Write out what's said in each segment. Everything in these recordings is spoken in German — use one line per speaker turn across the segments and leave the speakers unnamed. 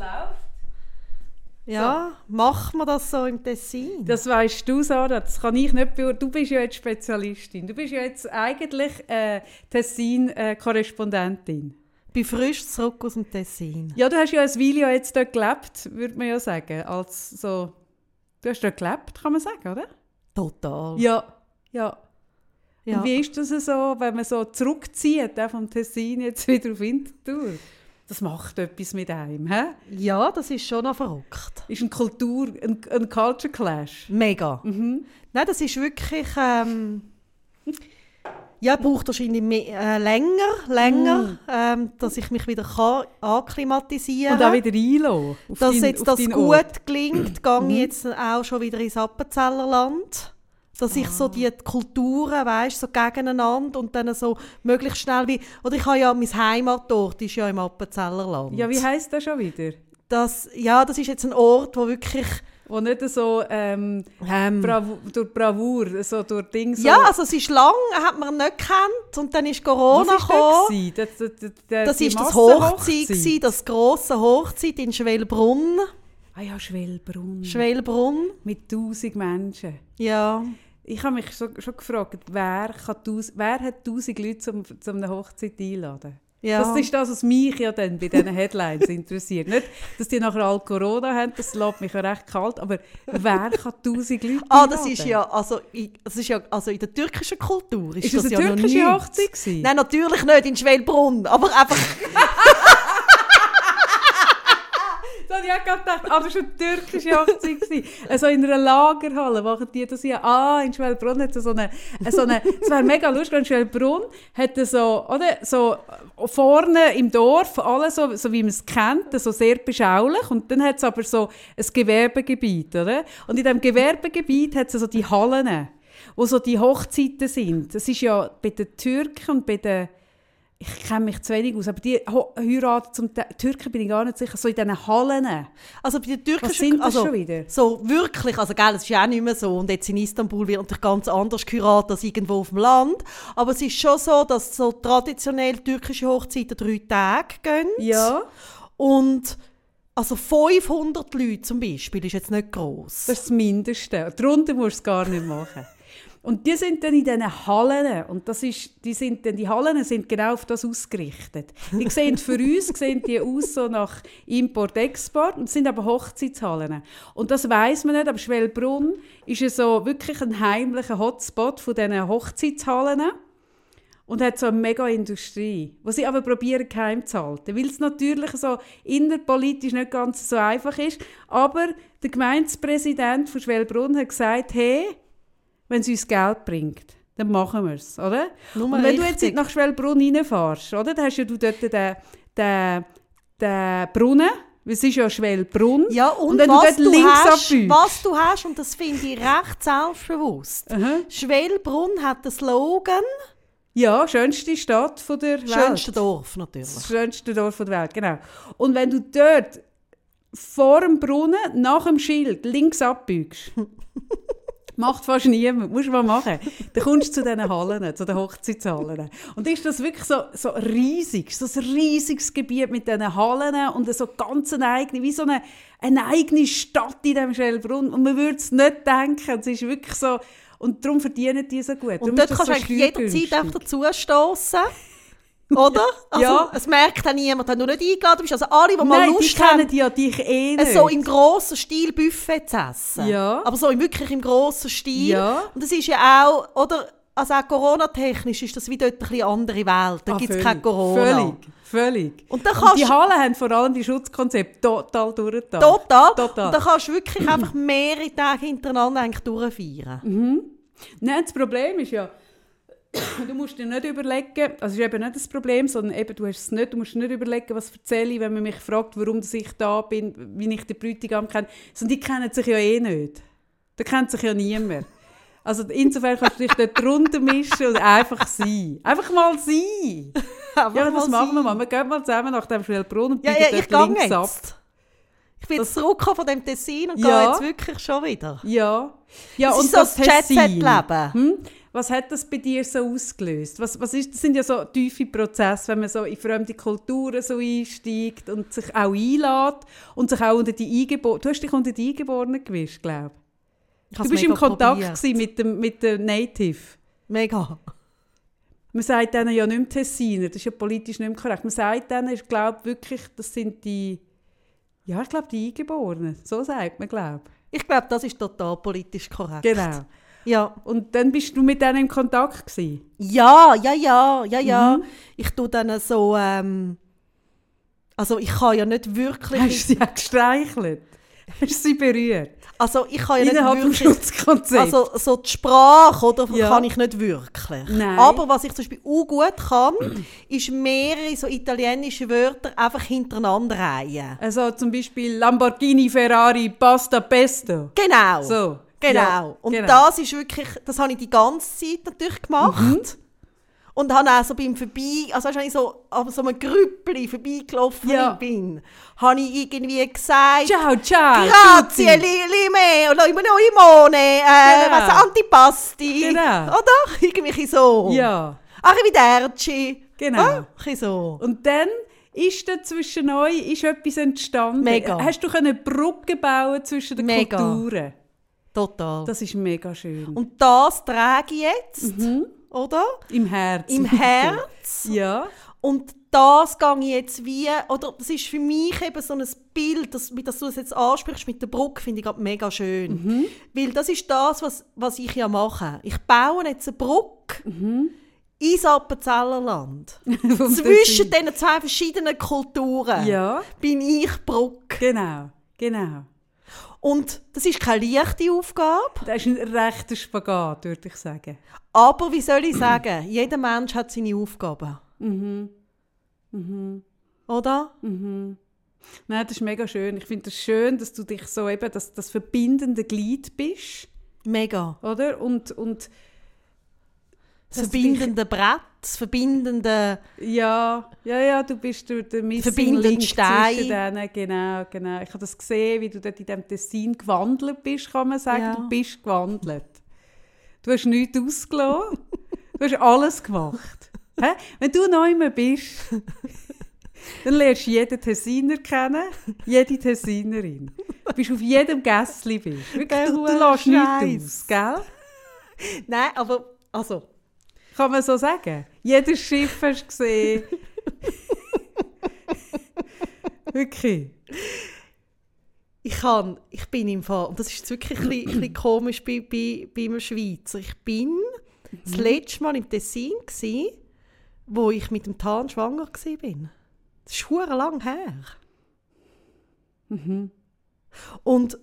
läuft.
Ja, machen wir das so im Tessin?
Das weißt du, Sarah. Das kann ich nicht beurteilen. Du bist ja jetzt Spezialistin. Du bist ja jetzt eigentlich äh, Tessin-Korrespondentin.
Ich bin frisch zurück aus dem Tessin.
Ja, du hast ja ein Weile jetzt dort gelebt, würde man ja sagen. Als so, du hast dort gelebt, kann man sagen, oder?
Total.
Ja, ja.
Ja.
Und wie ist das so, wenn man so zurückzieht äh, vom Tessin jetzt wieder auf Winterthur? Das macht etwas mit einem, hä?
Ja, das ist schon noch verrückt.
Ist eine Kultur, ein, ein Culture Clash.
Mega.
Mhm.
Nein, das ist wirklich. Ähm, ja, braucht wahrscheinlich mehr, äh, länger, länger ähm, dass ich mich wieder kann akklimatisieren
Und auch wieder einlassen.
Dass
dein-
jetzt das gut
Ort.
gelingt, gehe ich jetzt auch schon wieder ins Appenzellerland. Dass ich so die Kulturen, weißt, so gegeneinander und dann so möglichst schnell wie... Oder ich habe ja, mein Heimatort ist ja im Appenzellerland.
Ja, wie heisst das schon wieder?
das, ja, das ist jetzt ein Ort, wo wirklich...
Wo nicht so ähm,
Ähm,
Bravo, durch Bravour, so durch Dinge so...
ja, also es ist lang, hat man nicht gekannt und dann ist Corona
Was
gekommen.
das? Das, das, das,
ist das? Hochzeit, gewesen, das grosse Hochzeit in Schwelbrunn.
Ah ja, Schwellbrunn.
Schwelbrunn,
Mit tausend Menschen.
ja.
Ich habe mich schon, schon gefragt, wer, kann taus- wer hat tausend Leute zum, zum eine Hochzeit einladen?
ja.
Das ist das, was mich ja dann bei diesen Headlines interessiert. Nicht, dass die nachher all Corona haben, das lässt mich ja recht kalt, aber wer kann tausend Leute
Ah, das ist ja, also, das ist ja, also in der türkischen Kultur ist,
Ist
das,
das eine
ja
türkische. Hochzeit gewesen?
Nein, natürlich nicht in Schwelbrunn, aber einfach,
Habe ich gerade gedacht, aber es war eine türkische Hochzeit. gewesen. Also in einer Lagerhalle machen die das ja. Ah, in Schwellbrunn hat es so eine, so eine es wäre mega lustig, in Schwellbrunn es so, oder, so vorne im Dorf, alles so, so wie man es kennt, so sehr beschaulich. Und dann hat es aber so ein Gewerbegebiet, oder? Und in diesem Gewerbegebiet hat es so die Hallen, wo so die Hochzeiten sind. Das ist ja bei den Türken und bei den ich kenne mich zu wenig aus, aber die heiraten zum Türken bin ich gar nicht sicher, so in diesen Hallen.
also bei der türkischen,
Was sind das
also,
schon wieder?
so wirklich, also gell, es ist ja auch nicht mehr so und jetzt in Istanbul wird natürlich ganz anders geheiratet als irgendwo auf dem Land, aber es ist schon so, dass so traditionell türkische Hochzeiten drei Tage gehen.
Ja,
Und also 500 Leute zum Beispiel ist jetzt nicht gross.
das ist das Mindeste. Darunter musst du es gar nicht machen. Und die sind dann in diesen Hallen. Und das ist, die, sind dann, die Hallen sind genau auf das ausgerichtet. Die sehen für uns sehen die aus so nach Import-Export und sind aber Hochzeitshallen. Und das weiß man nicht, aber Schwellbrunn ist ja so wirklich ein heimlicher Hotspot von diesen Hochzeitshallen. Und hat so eine mega Industrie, die sie aber probieren geheim zu halten, weil es natürlich so innerpolitisch nicht ganz so einfach ist. Aber der Gemeindepräsident von Schwellbrunn hat gesagt, hey, wenn es uns Geld bringt, dann machen wir es, oder?
Nur
Und wenn du
richtig.
jetzt nach Schwellbrunn reinfährst, oder, dann hast ja du dort den, den, den Brunnen, es ist ja Schwellbrunn.
Ja, und,
Und wenn du
was,
dort
du
links
hast,
abbiegst.
was du hast, und das finde ich recht selbstbewusst.
Aha.
Schwelbrunn hat den Slogan,
Ja, schönste Stadt von der Welt.
schönste Dorf natürlich.
Das schönste Dorf der Welt, genau. Und wenn du dort vor dem Brunnen, nach dem Schild, links abbiegst, macht fast niemand, musst du mal machen, dann kommst du zu diesen Hallen, zu den Hochzeitshallen. Und ist das wirklich so, so riesig, so ein riesiges Gebiet mit diesen Hallen und so ganz eine eigene, wie so eine, eine eigene Stadt in diesem Schellbrunn. Und man würde es nicht denken, es ist wirklich so, und darum verdienen die so gut. Darum
Und dort
ist das
kannst du
so
jederzeit einfach dazu stoßen. Oder? Also,
Ja.
Es merkt auch niemand, wenn du nicht eingeladen bist. Also alle, die mal
Nein, die
Lust
kennen
haben,
ja dich eh nicht.
so im grossen Stil Buffet zu essen.
Ja.
Aber so im- wirklich im grossen Stil.
Ja.
Und das ist ja auch, oder, also auch Corona-technisch ist das wie dort ein bisschen andere Welt. Da
Ah,
gibt es kein Corona.
Völlig, völlig.
Und dann
Und die Hallen haben vor allem die Schutzkonzepte total durchgedacht.
Total.
Total.
Und dann kannst du wirklich einfach mehrere Tage hintereinander eigentlich durchfeiern.
Nein, das Problem ist ja, du musst dir nicht überlegen, also es ist eben nicht das Problem, sondern eben, du hast es nicht, du musst nicht überlegen, was erzähle ich, wenn man mich fragt, warum ich da bin, wie ich den Bräutigam kenne. Sondern die kennen sich ja eh nicht. Da kennt sich ja niemand. Also insofern kannst du dich dort drunter mischen und einfach sein. Einfach mal sein.
Einfach
Ja, das machen wir mal. Wir gehen mal zusammen nach dem Schwellbrunn und
Ja, ja, ich
dort links
jetzt.
ab.
Ich bin jetzt zurückgekommen von dem Tessin und
Ja.
gehe jetzt wirklich schon wieder.
Ja. ja
Das
und
ist so das
Tessin.
Jet-Set-Leben.
Hm? Was hat das bei dir so ausgelöst? Was, was ist, das sind ja so tiefe Prozesse, wenn man so in fremde Kulturen so einsteigt und sich auch einlädt und sich auch unter die Eingeborenen... Du hast dich unter die Eingeborenen gewischt, glaube
Ich
ich. Du bist im Kontakt mit dem, mit dem Native.
Mega.
Man sagt denen ja nicht mehr Tessiner, das ist ja politisch nicht mehr korrekt. Man sagt denen, ich glaube wirklich, das sind die... Ja, ich glaube, die Eingeborenen. So sagt man, glaube
Ich glaube, das ist total politisch korrekt.
Genau.
Ja.
Und dann bist du mit denen im Kontakt gewesen?
Ja, ja, ja, ja, ja.
Mhm.
Ich tue dann so, ähm, also ich kann ja nicht wirklich,
Hast du sie auch gestreichelt? Hast du sie berührt?
also ich kann ja
Innerhalb
nicht wirklich, also so die Sprache, oder,
Ja.
kann ich nicht wirklich.
Nein.
Aber was ich zum Beispiel auch gut kann, ist mehrere so italienische Wörter einfach hintereinander reihen.
also zum Beispiel Lamborghini, Ferrari, Pasta, Pesto.
Genau.
So.
Genau.
Ja,
und
genau.
das ist wirklich, das habe ich die ganze Zeit natürlich gemacht.
Mhm.
Und habe auch so beim Vorbei, also wenn ich so an so einem Grüppli vorbeigelaufen
Ja.
bin, habe ich irgendwie gesagt,
Ciao, ciao.
Grazie,
tutti.
li, lime, oder immer noch Imone, äh,
Genau.
was Antipasti.
Genau.
Oder? Irgendwie so.
Ja,
Arrivederci.
Genau.
Ah, so.
und dann ist da zwischen euch ist etwas entstanden.
Mega.
Hast du eine Brücke bauen zwischen den
Mega.
Kulturen?
Total.
Das ist mega schön.
Und das trage ich jetzt, oder?
Im Herzen.
Im Herz.
Ja.
Und das gehe ich jetzt wie, oder das ist für mich eben so ein Bild, das, wie das du es jetzt ansprichst mit der Brücke, finde ich gerade mega schön. Weil das ist das, was, was ich ja mache. Ich baue jetzt eine Brücke ins Appenzellerland. Zwischen diesen zwei verschiedenen Kulturen
Ja,
bin ich Brücke.
genau. Genau.
Und das ist keine leichte Aufgabe,
Das ist ein rechter Spagat, würde ich sagen.
aber wie soll ich sagen, jeder Mensch hat seine Aufgaben. Oder?
Nein, das ist mega schön. Ich finde es das schön, dass du dich so eben das, das verbindende Glied bist,
Mega.
oder? Und, und
Das verbindende Brett, das verbindende...
Ja, ja, ja, du bist durch den Missing
Verbindende
Link
Steine.
zwischen denen. Genau, genau. Ich habe das gesehen, wie du dort in diesem Tessin gewandelt bist, kann man sagen.
Ja.
Du bist gewandelt. Du hast nichts ausgelassen. du hast alles gemacht. Hä? Wenn du neu mehr bist, dann lernst du jeden Tessiner kennen, jede Tessinerin. Du bist auf jedem Gässli. Bist. Wirklich, du, du lässt nichts aus, gell?
Nein, aber... Also,
Kann man so sagen? Jedes Schiff hast du gesehen. Wirklich.
ich kann... Ich bin im Fall... Und das ist wirklich ein bisschen, ein bisschen komisch bei, bei, bei einem Schweizer. Ich bin das letzte Mal im Tessin, gewesen, wo ich mit dem Tan schwanger war. Das ist verdammt lang her. Und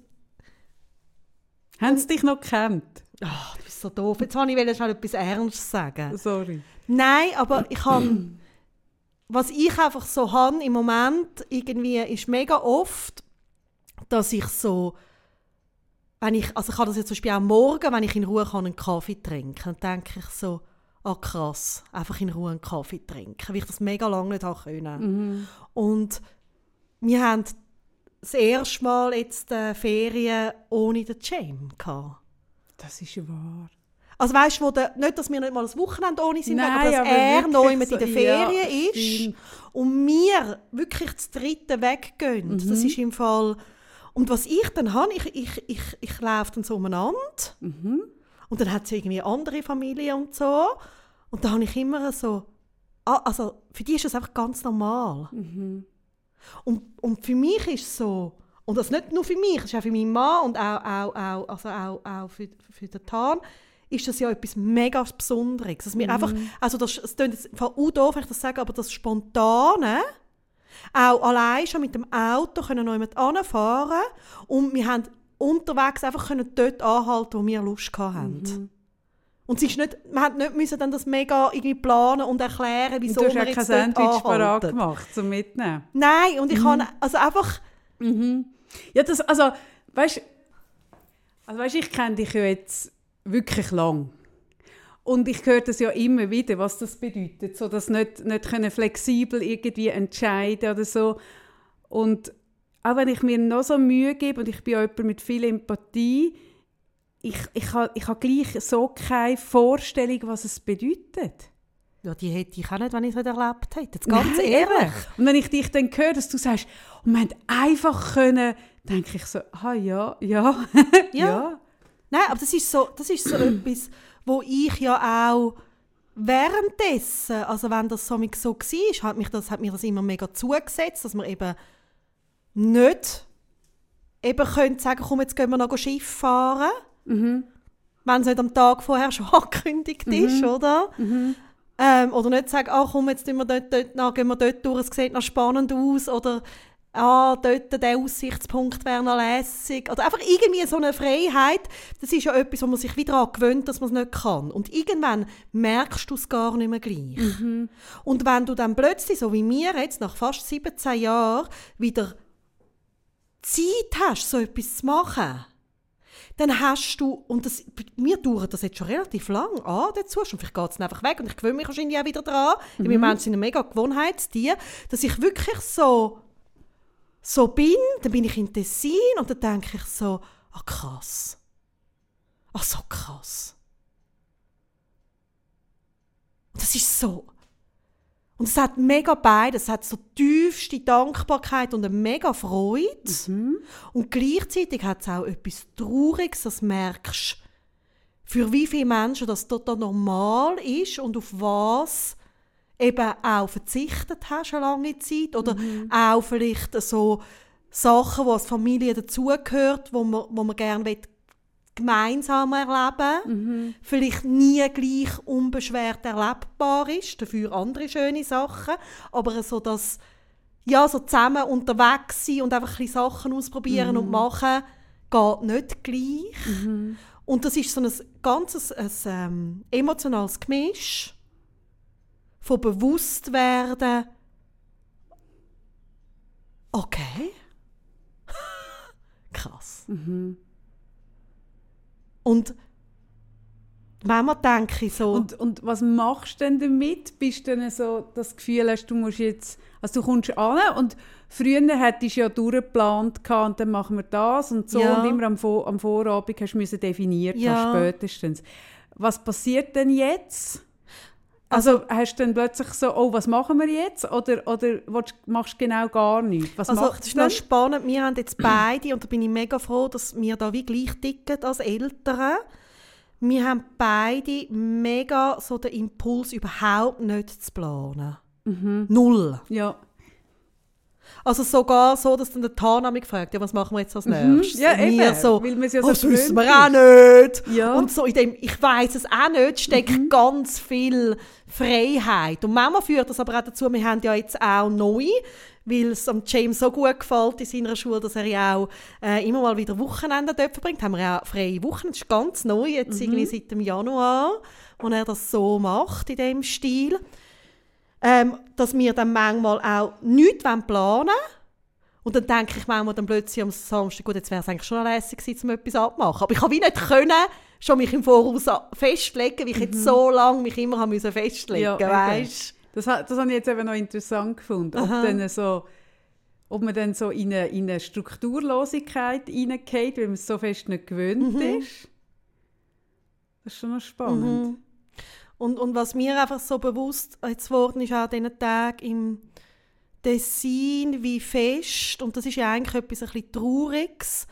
Haben sie dich noch gekannt?
Ah, du bist so doof. Jetzt wollte ich schnell etwas Ernstes sagen.
Sorry.
Nein, aber ich habe... Was ich einfach so habe im Moment, irgendwie, ist mega oft, dass ich so... Wenn ich, also ich habe das jetzt zum Beispiel auch morgen, wenn ich in Ruhe kann, einen Kaffee trinken dann denke ich so, ah krass, einfach in Ruhe einen Kaffee trinken, weil ich das mega lange nicht habe können. Und wir haben das erste Mal jetzt äh, Ferien ohne den gehabt.
Das ist wahr.
Also weißt du, nicht, dass wir nicht mal ein Wochenende ohne sind,
Nein,
aber dass
aber
er noch mit
so-
in der
ja,
Ferien ist
stimmt.
und wir wirklich das dritte weggehen.
Mhm.
Das ist im Fall... Und was ich dann habe, ich, ich, ich, ich laufe dann so umeinander
Mhm.
und dann hat sie irgendwie andere Familie und so. Und da habe ich immer so... Ah, also für die ist das einfach ganz normal.
Mhm.
Und, und für mich ist es so... Und das nicht nur für mich, das ist auch für meinen Mann und auch, auch, auch, also auch, auch für, für den Tan, ist das ja etwas mega Besonderes. Dass wir einfach, also das, es klingt jetzt auch doof, wenn ich das sage, aber das Spontane, auch allein schon mit dem Auto können noch jemand anfahren und wir haben unterwegs einfach können dort anhalten, wo wir Lust hatten. Und es ist nicht, man hat nicht müssen dann das mega irgendwie planen und erklären,
Und
wieso
du hast
wir
ja kein
jetzt dort
Sandwich parat gemacht zum Mitnehmen.
Nein, und ich kann also einfach
Ja, das, also, weißt also, weißt, ich kenne dich ja jetzt wirklich lang. Und ich höre das ja immer wieder, was das bedeutet, so dass nicht, nicht können flexibel irgendwie entscheiden oder so. Und auch wenn ich mir noch so Mühe gebe und ich bin auch jemand mit viel Empathie, ich, ich habe ich ha gleich so keine Vorstellung, was es bedeutet.
Ja, die hätte ich auch nicht, wenn ich es nicht erlebt hätte. Jetzt ganz
Nein,
ehrlich.
Und wenn ich dich dann höre, dass du sagst, und haben einfach können, denke ich so, ah ja, ja, ja.
Nein, aber das ist so, das ist so etwas, wo ich ja auch währenddessen, also wenn das so, so war, hat, mich das, hat mir das immer mega zugesetzt, dass man eben nicht eben könnte sagen, komm, jetzt gehen wir noch Schiff fahren,
Mhm.
wenn es nicht am Tag vorher schon angekündigt ist, oder?
Mhm.
Ähm, oder nicht sagen, ah, komm, jetzt gehen wir dort, dort, nach, gehen wir dort durch, es sieht noch spannend aus, oder ah, dort der Aussichtspunkt wäre noch lässig. Oder einfach irgendwie so eine Freiheit, das ist ja etwas, wo man sich wieder daran gewöhnt, dass man es nicht kann. Und irgendwann merkst du es gar nicht mehr gleich. Und wenn du dann plötzlich, so wie mir jetzt, nach fast 17 Jahren, wieder Zeit hast, so etwas zu machen, dann hast du, und das, mir dauert das jetzt schon relativ lang an, der Zustand, vielleicht geht es dann einfach weg und ich gewöhne mich wahrscheinlich auch wieder dran, mhm. wir Menschen sind ein mega Gewohnheitstier, dass ich wirklich so, so bin, dann bin ich in Tessin und dann denke ich so, ah krass, ah so krass. Und das ist so, und es hat mega beides. Es hat so tiefste Dankbarkeit und eine mega Freude. Und gleichzeitig hat es auch etwas Trauriges, das merkst für wie viele Menschen das total normal ist und auf was eben auch verzichtet hast eine lange Zeit oder auch vielleicht so Sachen, die als Familie dazugehört, wo man, wo man gerne gemeinsam erleben, vielleicht nie gleich unbeschwert erlebbar ist, dafür andere schöne Sachen, aber so das ja, so zusammen unterwegs sein und einfach ein Sachen ausprobieren und machen, geht nicht gleich. Und das ist so ein ganzes ein, ähm, emotionales Gemisch von Bewusstwerden, okay, krass. Und manchmal denke ich so,
Und, und was machst du denn damit? Bist du dann so das Gefühl hast, du musst jetzt, also du kommst an und früher hättest du ja durchgeplant und dann machen wir das und so
Ja.
und immer am, Vor am Vorabend hast du definiert
Ja.
spätestens. Was passiert denn jetzt? Also, hast du dann plötzlich so, oh, was machen wir jetzt? Oder, oder machst du genau gar nichts? Was
Also,
machst
das ist noch spannend. Wir haben jetzt beide, und da bin ich mega froh, dass wir da wie gleich ticken als Eltern. Wir haben beide mega so den Impuls, überhaupt nicht zu planen. Null.
Ja.
Also sogar so, dass dann der Tana mich fragt, ja, was machen wir jetzt als nächstes?
Mhm. Ja,
Und wir
eben,
so,
weil es ja
oh,
so
das wissen wir auch nicht.
Ja. Mhm.
Und so in dem, ich weiß es auch nicht, steckt ganz viel Freiheit. Und manchmal führt das aber auch dazu, wir haben ja jetzt auch neu, weil es am James so gut gefällt in seiner Schule, dass er ja auch äh, immer mal wieder Wochenende dort verbringt. Haben wir ja auch freie Wochen. Das ist ganz neu, jetzt irgendwie seit dem Januar, wo er das so macht, in dem Stil. Ähm, dass wir dann manchmal auch nichts planen wollen. Und dann denke ich manchmal dann plötzlich am Samstag, gut, jetzt wäre es eigentlich schon lässig gewesen, um etwas abzumachen. Aber ich habe wie nicht können, schon mich im Voraus festlegen, wie ich jetzt so lange mich immer haben müssen festlegen
Ja,
weißt
Das, ha- das habe ich jetzt eben noch interessant gefunden. Ob,
Aha.
dann so, ob man dann so in eine, in eine Strukturlosigkeit hineingeht, weil man es so fest nicht gewöhnt
Mhm.
ist. Das ist schon noch spannend.
Und, und was mir einfach so bewusst jetzt geworden ist, auch an diesen Tagen im Tessin, wie fest, und das ist ja eigentlich etwas ein bisschen Trauriges,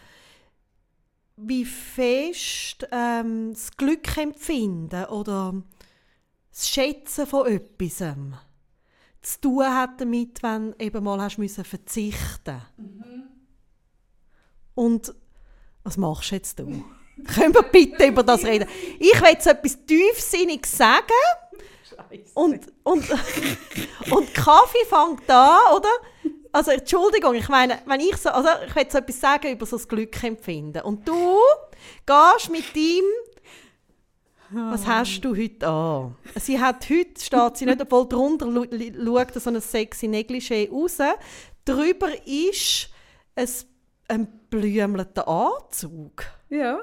wie fest ähm, das Glück empfinden oder das Schätzen von etwas zu tun hat damit, wenn du eben mal hast müssen verzichten Und was machst du jetzt du? Können wir bitte über das reden? Ich will jetzt etwas Tiefsinniges sagen. Und, und, und Kaffee fängt an, oder? Also, Entschuldigung, ich meine, wenn ich so, also ich will so etwas sagen über so das Glück empfinden. Und du gehst mit ihm, was hast du heute an? Sie hat heute, steht sie nicht, obwohl drunter schaut so ein sexy Negligé raus. Drüber ist ein, ein blümelter Anzug
Ja.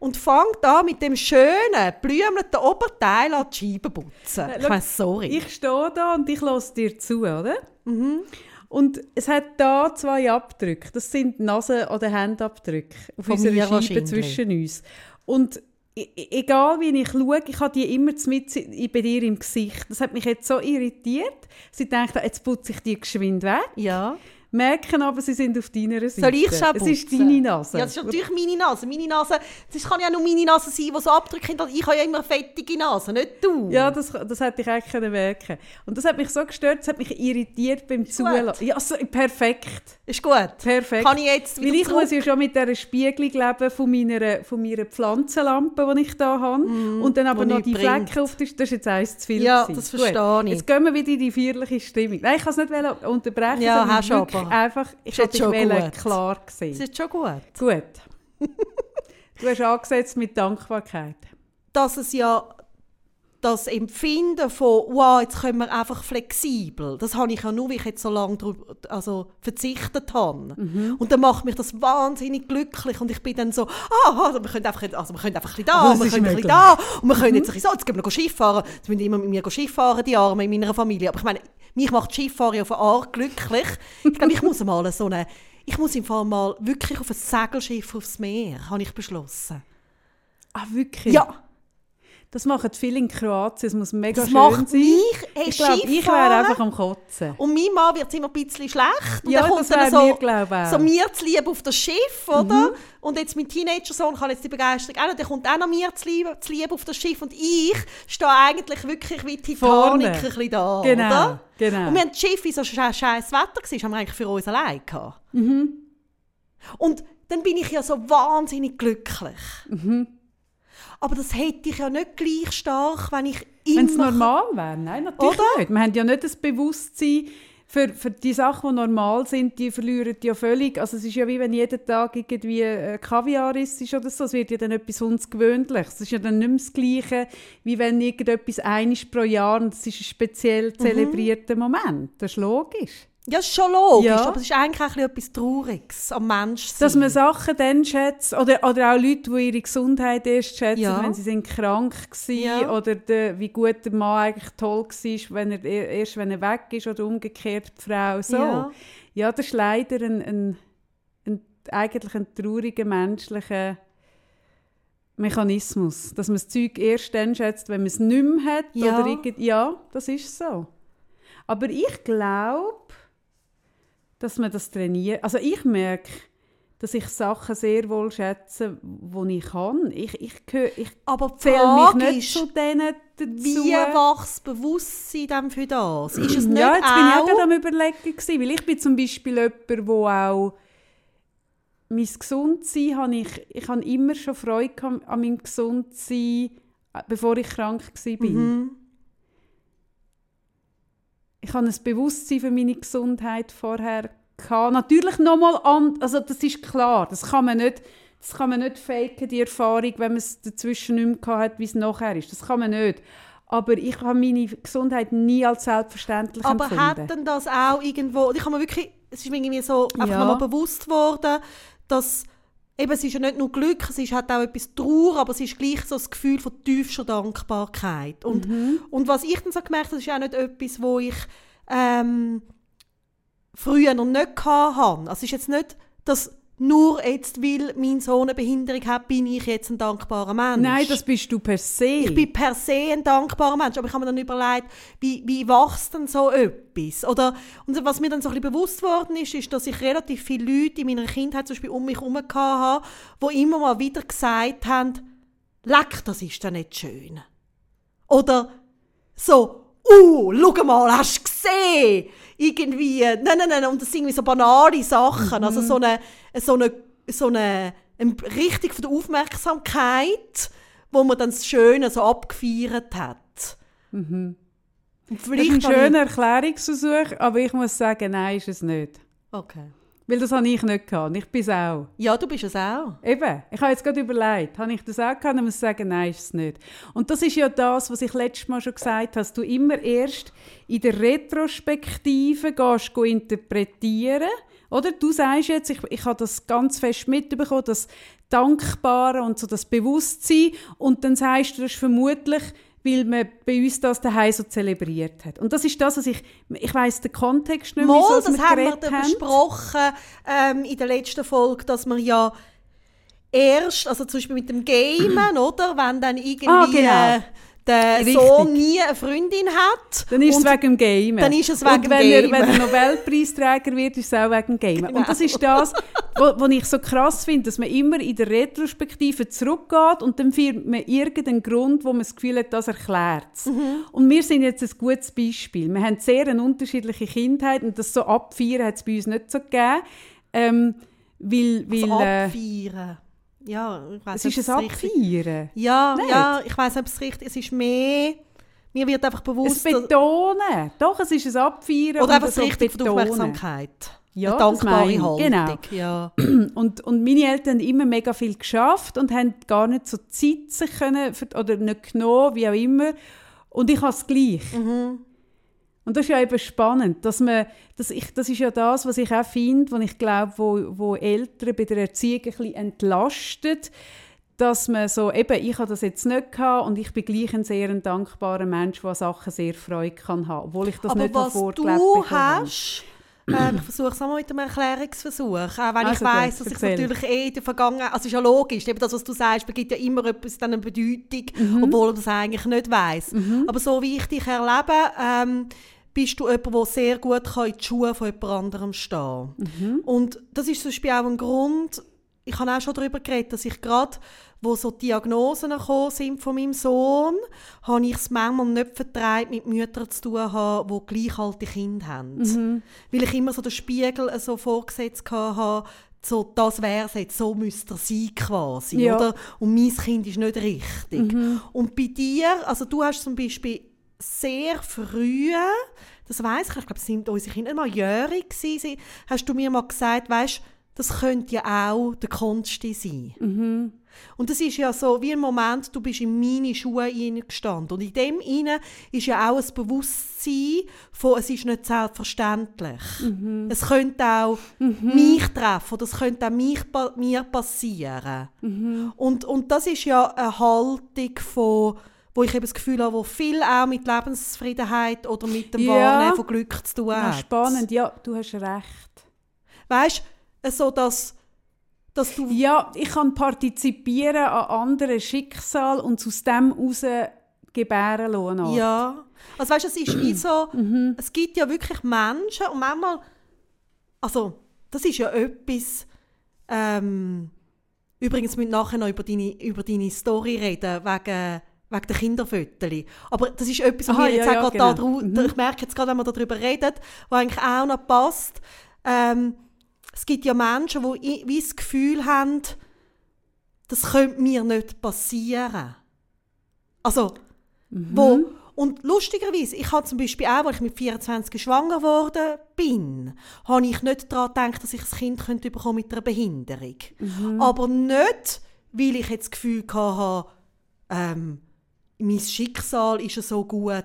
Und fängt an mit dem schönen, blümelten Oberteil an die Scheiben putzen.
Äh,
Ich meine, sorry.
Ich stehe da und ich lasse dir zu, oder?
Mhm.
Und es hat da zwei Abdrücke. Das sind Nasen- oder Handabdrücke auf
Von
unserer Scheibe zwischen uns. Und e- e- egal wie ich schaue, ich habe die immer mit bei dir im Gesicht. Das hat mich jetzt so irritiert. Sie denkt, jetzt putze ich die geschwind weg.
Ja.
Merken aber, sie sind auf deiner Seite.
Soll ich schon
Es ist deine Nase.
Ja, das ist natürlich meine Nase. Meine Nase, das kann ja nur meine Nase sein, die so Abdrücke hat. Ich habe ja immer eine fettige Nase, nicht du.
Ja, das, das hätte ich eigentlich können merken Und das hat mich so gestört, das hat mich irritiert beim
gut.
Zuhören. Ja, so, perfekt.
Ist gut.
Perfekt.
Kann ich jetzt
Weil ich
zurück?
muss ja schon mit dieser Spiegelung leben von meiner, von meiner Pflanzenlampe, die ich hier habe. und dann aber noch die
bringt.
Flecken auf der Das ist jetzt eins zu viel.
Ja,
gewesen.
das
Gut.
verstehe ich.
Jetzt gehen wir wieder in die feierliche Stimmung. Nein, ich kann es nicht unterbrechen.
Ja, hast du aber.
Einfach, ich wollte dich
gut.
klar
Das
sehen.
ist schon gut.
Gut. du hast angesetzt mit Dankbarkeit.
Dass es ja das Empfinden von «Wow, jetzt können wir einfach flexibel», das habe ich ja nur, weil ich jetzt so lange drüber, also verzichtet habe.
Mhm.
Und dann macht mich das wahnsinnig glücklich und ich bin dann so «Ah, also wir können einfach, also wir können einfach ein bisschen da,
das
wir können ein bisschen.
Mhm.
da und wir können jetzt ein bisschen so, jetzt gehen wir noch Skifahren». Jetzt müssen immer mit mir Skifahren, die Arme in meiner Familie. Aber ich meine, mich macht Skifahren auf eine Art glücklich. Ich glaube, ich muss mal so eine, ich muss im Fall mal wirklich auf ein Segelschiff aufs Meer, habe ich beschlossen.
Ah, wirklich?
Ja,
Das machen viele in Kroatien. Es muss mega
das
schön
macht
sein.
mich hey,
ich glaube, ich wäre einfach am Kotzen.
Und mein Mann wird immer ein bisschen schlecht. Und
Ja,
dann kommt
das
dann so,
mir,
so mir zu lieb auf das Schiff, oder? Und jetzt mein Teenager-Sohn kann jetzt die Begeisterung auch nicht. Der kommt auch noch mir zu lieb, zu lieb auf das Schiff. Und ich stehe eigentlich wirklich wie Titanic
Vorne.
ein bisschen da,
Genau,
oder?
genau.
Und wir haben das Schiff, wie so sche- scheiß Wetter war, haben wir eigentlich für uns allein gehabt.
Mhm.
Und dann bin ich ja so wahnsinnig glücklich.
Mhm.
Aber das hätte ich ja nicht gleich stark, wenn ich
Wenn es
immer...
normal wäre. Nein, natürlich
Oder?
nicht. Wir haben ja nicht das Bewusstsein, für, für die Sachen, die normal sind, die verlieren ja völlig. Also es ist ja wie wenn jeden Tag irgendwie äh, Kaviar isst oder so. Es wird ja dann etwas Ungewöhnliches. Es ist ja dann nicht mehr das Gleiche, wie wenn irgendetwas einiges pro Jahr und es ist ein speziell zelebrierter Moment. Das ist logisch.
Ja, ist schon logisch,
Ja.
aber es ist eigentlich auch etwas Trauriges am Menschsein.
Dass man Sachen dann schätzt, oder, oder auch Leute, die ihre Gesundheit erst schätzen,
Ja.
wenn sie sind krank waren,
Ja.
oder der, wie gut der Mann eigentlich toll war, wenn er, erst wenn er weg ist, oder umgekehrt die Frau. So.
Ja.
Ja, das ist leider ein, ein, ein, eigentlich ein trauriger menschlicher Mechanismus, dass man das Zeug erst dann schätzt, wenn man es nicht mehr hat.
Ja.
Oder irgend, ja, das ist so. Aber ich glaube, dass man das trainiert. Also ich merke, dass ich Sachen sehr wohl schätze, die ich kann. Ich, ich, ich
aber
zähle mich nicht
ist,
zu denen dazu.
wie wächst das Bewusstsein für das? Ist es nicht
ja, jetzt bin ich auch
auch...
am überlegen gewesen, weil ich bin zum Beispiel jemand, wo auch mein Gesundsein, habe ich, ich habe immer schon Freude an meinem Gesundsein, bevor ich krank war.
Mhm.
Ich habe ein Bewusstsein für meine Gesundheit vorher gehabt. Natürlich nochmal an, also das ist klar, das kann man nicht, das kann man nicht faken, die Erfahrung, wenn man es dazwischen nicht mehr hat, wie es nachher ist. Das kann man nicht. Aber ich habe meine Gesundheit nie als selbstverständlich
Aber
empfunden.
hat denn das auch irgendwo... Ich habe mir wirklich... Es ist mir irgendwie so einfach
Ja.
nochmal bewusst worden, dass... Eben, es ist ja nicht nur Glück, es ist halt auch etwas Trauer, aber es ist gleich so das Gefühl von tiefster Dankbarkeit. Und,
Mhm.
und was ich dann so gemerkt habe, ist auch nicht etwas, wo ich ähm, früher noch nicht hatte. Also es ist jetzt nicht, dass nur jetzt, weil mein Sohn eine Behinderung hat, bin ich jetzt ein dankbarer Mensch.
Nein, das bist du per se.
ich bin per se ein dankbarer Mensch, aber ich habe mir dann überlegt, wie, wie wächst denn so etwas? Oder, und was mir dann so ein bisschen bewusst worden ist, ist, dass ich relativ viele Leute in meiner Kindheit zum Beispiel um mich herum hatte, die immer mal wieder gesagt haben, leck, das ist ja nicht schön. Oder so, uh, schau mal, hast du gesehen? Irgendwie, nein, nein, nein, und das sind irgendwie so banale Sachen, also so eine, so eine, so eine, eine Richtung von der Aufmerksamkeit, wo man dann das Schöne so abgefeiert hat. Und
das ist
vielleicht
ein
habe ich-
schöner Erklärungsversuch, aber ich muss sagen, nein, ist es nicht.
Okay.
Weil das habe ich nicht gehabt. Ich bin es auch.
Ja, du bist es auch.
Eben, ich habe jetzt gerade überlegt, habe ich das auch gehabt, dann muss ich sagen, nein, ist es nicht. Und das ist ja das, was ich letztes Mal schon gesagt habe, dass du immer erst in der Retrospektive gehst, go interpretieren, oder? Du sagst jetzt, ich, ich habe das ganz fest mitbekommen, das Dankbare und so das Bewusstsein, und dann sagst du, das ist vermutlich weil man bei uns das daheim so zelebriert hat. Und das ist das, was ich, ich weiss den Kontext nicht mehr,
Mal,
wieso
das
wir
haben wir
haben.
besprochen ähm, in der letzten Folge, dass wir ja erst, also zum Beispiel mit dem Gamen, oder? Wenn dann irgendwie
Ah, genau.
äh, der
Richtig.
Sohn nie eine Freundin hat.
Dann ist es wegen dem Game.
dann ist es wegen
Und wenn er,
Gamen.
wenn er Nobelpreisträger wird, ist es auch wegen dem Game.
Genau.
Und das ist das, was ich so krass finde, dass man immer in der Retrospektive zurückgeht und dann findet man irgendeinen Grund, wo man das Gefühl hat, das erklärt es.
Mhm.
Und wir sind jetzt ein gutes Beispiel. Wir haben sehr eine unterschiedliche Kindheit und das so abfeiern hat es bei uns nicht so gegeben. Ähm, weil, weil
Also
äh,
abfeiern. Ja, ich weiss
es ist ein
es
Abfeiern.
Ja,
Nicht?
ja, ich weiß nicht, ob es richtig ist. Es ist mehr, mir wird einfach
Es
bewusst, dass-
Betonen. Doch, es ist ein Abfeiern.
oder einfach das Richtige von. Aufmerksamkeit.
Ja,
Eine
das
dankbare. Haltung.
Genau.
Ja.
Und, und meine Eltern haben immer mega viel geschafft und haben gar nicht so Zeit sich können, oder nicht genommen, wie auch immer. Und ich habe es gleich.
Mhm.
Und das ist ja eben spannend, dass man, dass ich, das ist ja das, was ich auch finde, was ich glaube, wo, wo Eltern bei der Erziehung ein bisschen entlastet, dass man so, eben, ich habe das jetzt nicht gehabt und ich bin gleich ein sehr ein dankbarer Mensch, der Sachen sehr Freude kann haben, obwohl ich das
Aber
nicht
was
sofort
du
gelebt habe.
Ähm, ich versuche es nochmal mit einem Erklärungsversuch, auch wenn ich
Also
weiss,
gut,
dass ich
erzähl.
natürlich eh in der Vergangenheit, also ist ja logisch, eben das, was du sagst, begibt ja immer etwas dann eine Bedeutung,
Mhm.
obwohl man das eigentlich nicht weiss. Aber so wie ich dich erlebe, ähm, bist du jemand, der sehr gut kann in die Schuhe von jemand anderem stehen
Mhm.
Und das ist zum Beispiel auch ein Grund, ich habe auch schon darüber geredet, dass ich gerade, wo so die Diagnosen gekommen sind von meinem Sohn, habe ich es manchmal nicht vertreibt, mit Müttern zu tun haben, die gleich alte Kinder haben.
Mhm.
Weil ich immer so den Spiegel so vorgesetzt habe, so, das wäre es jetzt, so müsste er sein quasi,
Ja.
oder? Und mein Kind ist nicht richtig. Und bei dir, also du hast zum Beispiel sehr früh, das weiß ich, ich glaube, es sind unsere Kinder mal jährig gewesen, hast du mir mal gesagt, weißt, das könnte ja auch der Konsti sein. Und das ist ja so wie ein Moment, du bist in meine Schuhe hineingestanden. Und in dem hinein ist ja auch ein Bewusstsein von, es ist nicht selbstverständlich. Es könnte auch mich treffen oder es könnte auch mich, mir passieren. Und, und das ist ja eine Haltung von wo ich eben das Gefühl habe, wo viel auch mit Lebenszufriedenheit oder mit dem
Ja.
Wahrnehmen von Glück zu tun hat.
spannend, ja, du hast recht.
Weißt du, so dass, dass du
Ja, ich kann partizipieren an anderen Schicksal und aus dem heraus gebären lassen.
Ja. Also weißt du, es ist wie so, es gibt ja wirklich Menschen und manchmal, also das ist ja etwas, ähm, übrigens müssen wir nachher noch über deine, über deine Story reden, wegen, wegen der Kinderfotos. Aber das ist etwas, was mir jetzt
ja,
auch
ja,
gerade
genau.
da da, ich merke jetzt gerade, wenn wir darüber reden, was eigentlich auch noch passt, ähm, es gibt ja Menschen, die wie das Gefühl haben, das könnte mir nicht passieren. Also, wo, und lustigerweise, ich habe zum Beispiel auch, als ich mit 24 schwanger geworden bin, habe ich nicht daran gedacht, dass ich ein Kind könnte bekommen mit einer Behinderung. Aber nicht, weil ich jetzt das Gefühl hatte, ähm, mein Schicksal ist ja so gut,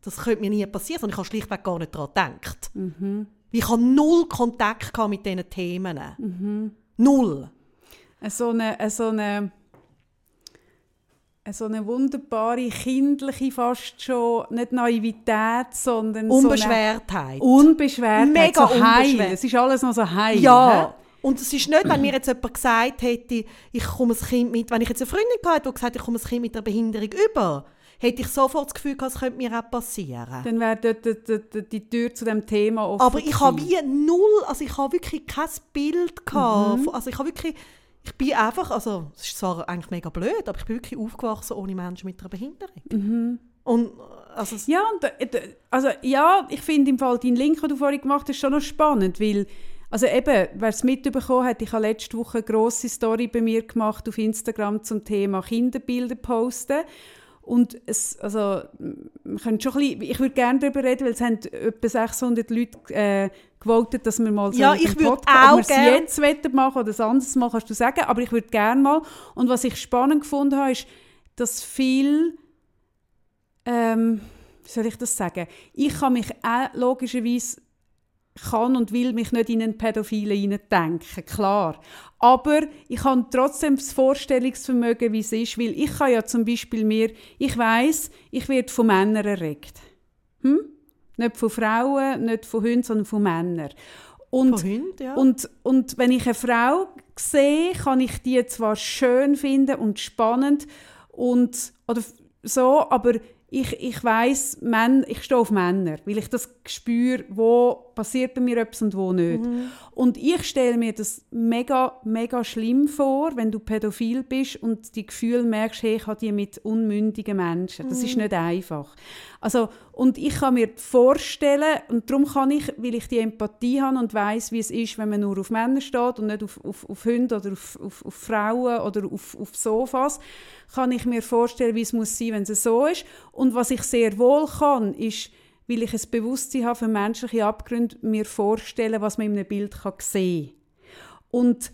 das könnte mir nie passieren, sondern ich habe schlichtweg gar nicht daran gedacht. Ich habe null Kontakt mit diesen Themen. Null.
Eine So eine, so eine, so eine wunderbare, kindliche fast schon, nicht Naivität, sondern
Unbeschwertheit.
so Unbeschwertheit,
Mega
so heil. Es ist alles noch so heil.
Ja.
hä?
Und es ist nicht, wenn mir jetzt jemand gesagt hätte, ich komme ein Kind mit, wenn ich jetzt eine Freundin hätte, die gesagt hat, ich komme ein Kind mit einer Behinderung über, hätte ich sofort das Gefühl gehabt, es könnte mir auch passieren.
Dann wäre dort die, die, die, die Tür zu dem Thema offen
Aber ich habe wie null, also ich habe wirklich kein Bild gehabt.
Mhm.
Also ich habe wirklich, ich bin einfach, also es ist zwar eigentlich mega blöd, aber ich bin wirklich aufgewachsen ohne Menschen mit einer Behinderung.
Mhm.
Und also
Ja, und, äh, also, ja, ich finde im Fall deinen Link, den du vorhin gemacht hast, schon noch spannend, weil, also eben, wer es mitbekommen hat, ich habe letzte Woche eine grosse Story bei mir gemacht auf Instagram zum Thema Kinderbilder posten und es, also, schon ein bisschen, ich würde gerne darüber reden, weil es haben etwa 600 Leute äh, gewotet, dass wir mal so
Ja, ich würd
Podcast-
auch
ob es
gern.
jetzt wollen machen oder das anderes mal, kannst du sagen, aber ich würde gerne mal, und was ich spannend gefunden habe, ist, dass viel ähm, wie soll ich das sagen? Ich kann mich auch logischerweise kann und will mich nicht in einen Pädophilen denken, klar. Aber ich habe trotzdem das Vorstellungsvermögen, wie es ist, weil ich kann ja zum Beispiel mir, ich weiß, ich werde von Männern erregt. Hm? Nicht von Frauen, nicht von Hunden, sondern von Männern. Und,
Von Hunden, ja.
und, und wenn ich eine Frau sehe, kann ich die zwar schön finden und spannend und, oder so, aber ich, ich Männ, ich stehe auf Männer, weil ich das spüre, wo passiert bei mir etwas und wo nicht. Und ich stelle mir das mega, mega schlimm vor, wenn du pädophil bist und die Gefühle merkst, hey, ich habe die mit unmündigen Menschen. Das ist nicht einfach. Also, und ich kann mir vorstellen, und darum kann ich, weil ich die Empathie habe und weiß, wie es ist, wenn man nur auf Männer steht und nicht auf, auf, auf Hunde oder auf, auf, auf Frauen oder auf, auf Sofas, kann ich mir vorstellen, wie es muss sein, wenn es so ist. Und was ich sehr wohl kann, ist, weil ich ein Bewusstsein habe für menschliche Abgründe, mir vorstellen, was man in einem Bild sehen kann. Und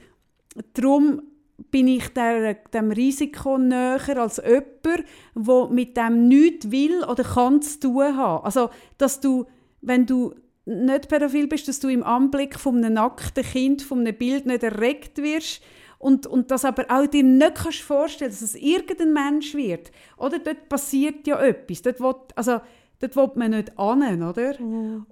darum bin ich der, dem Risiko näher als jemand, der mit dem nichts will oder kann zu tun haben. Also, dass du, wenn du nicht pädophil bist, dass du im Anblick von einem nackten Kind, von einem Bild nicht erregt wirst und, und das aber auch dir nicht kannst vorstellen, dass es irgendein Mensch wird. Oder dort passiert ja etwas. Dort will, also, dort will man nicht an, oder?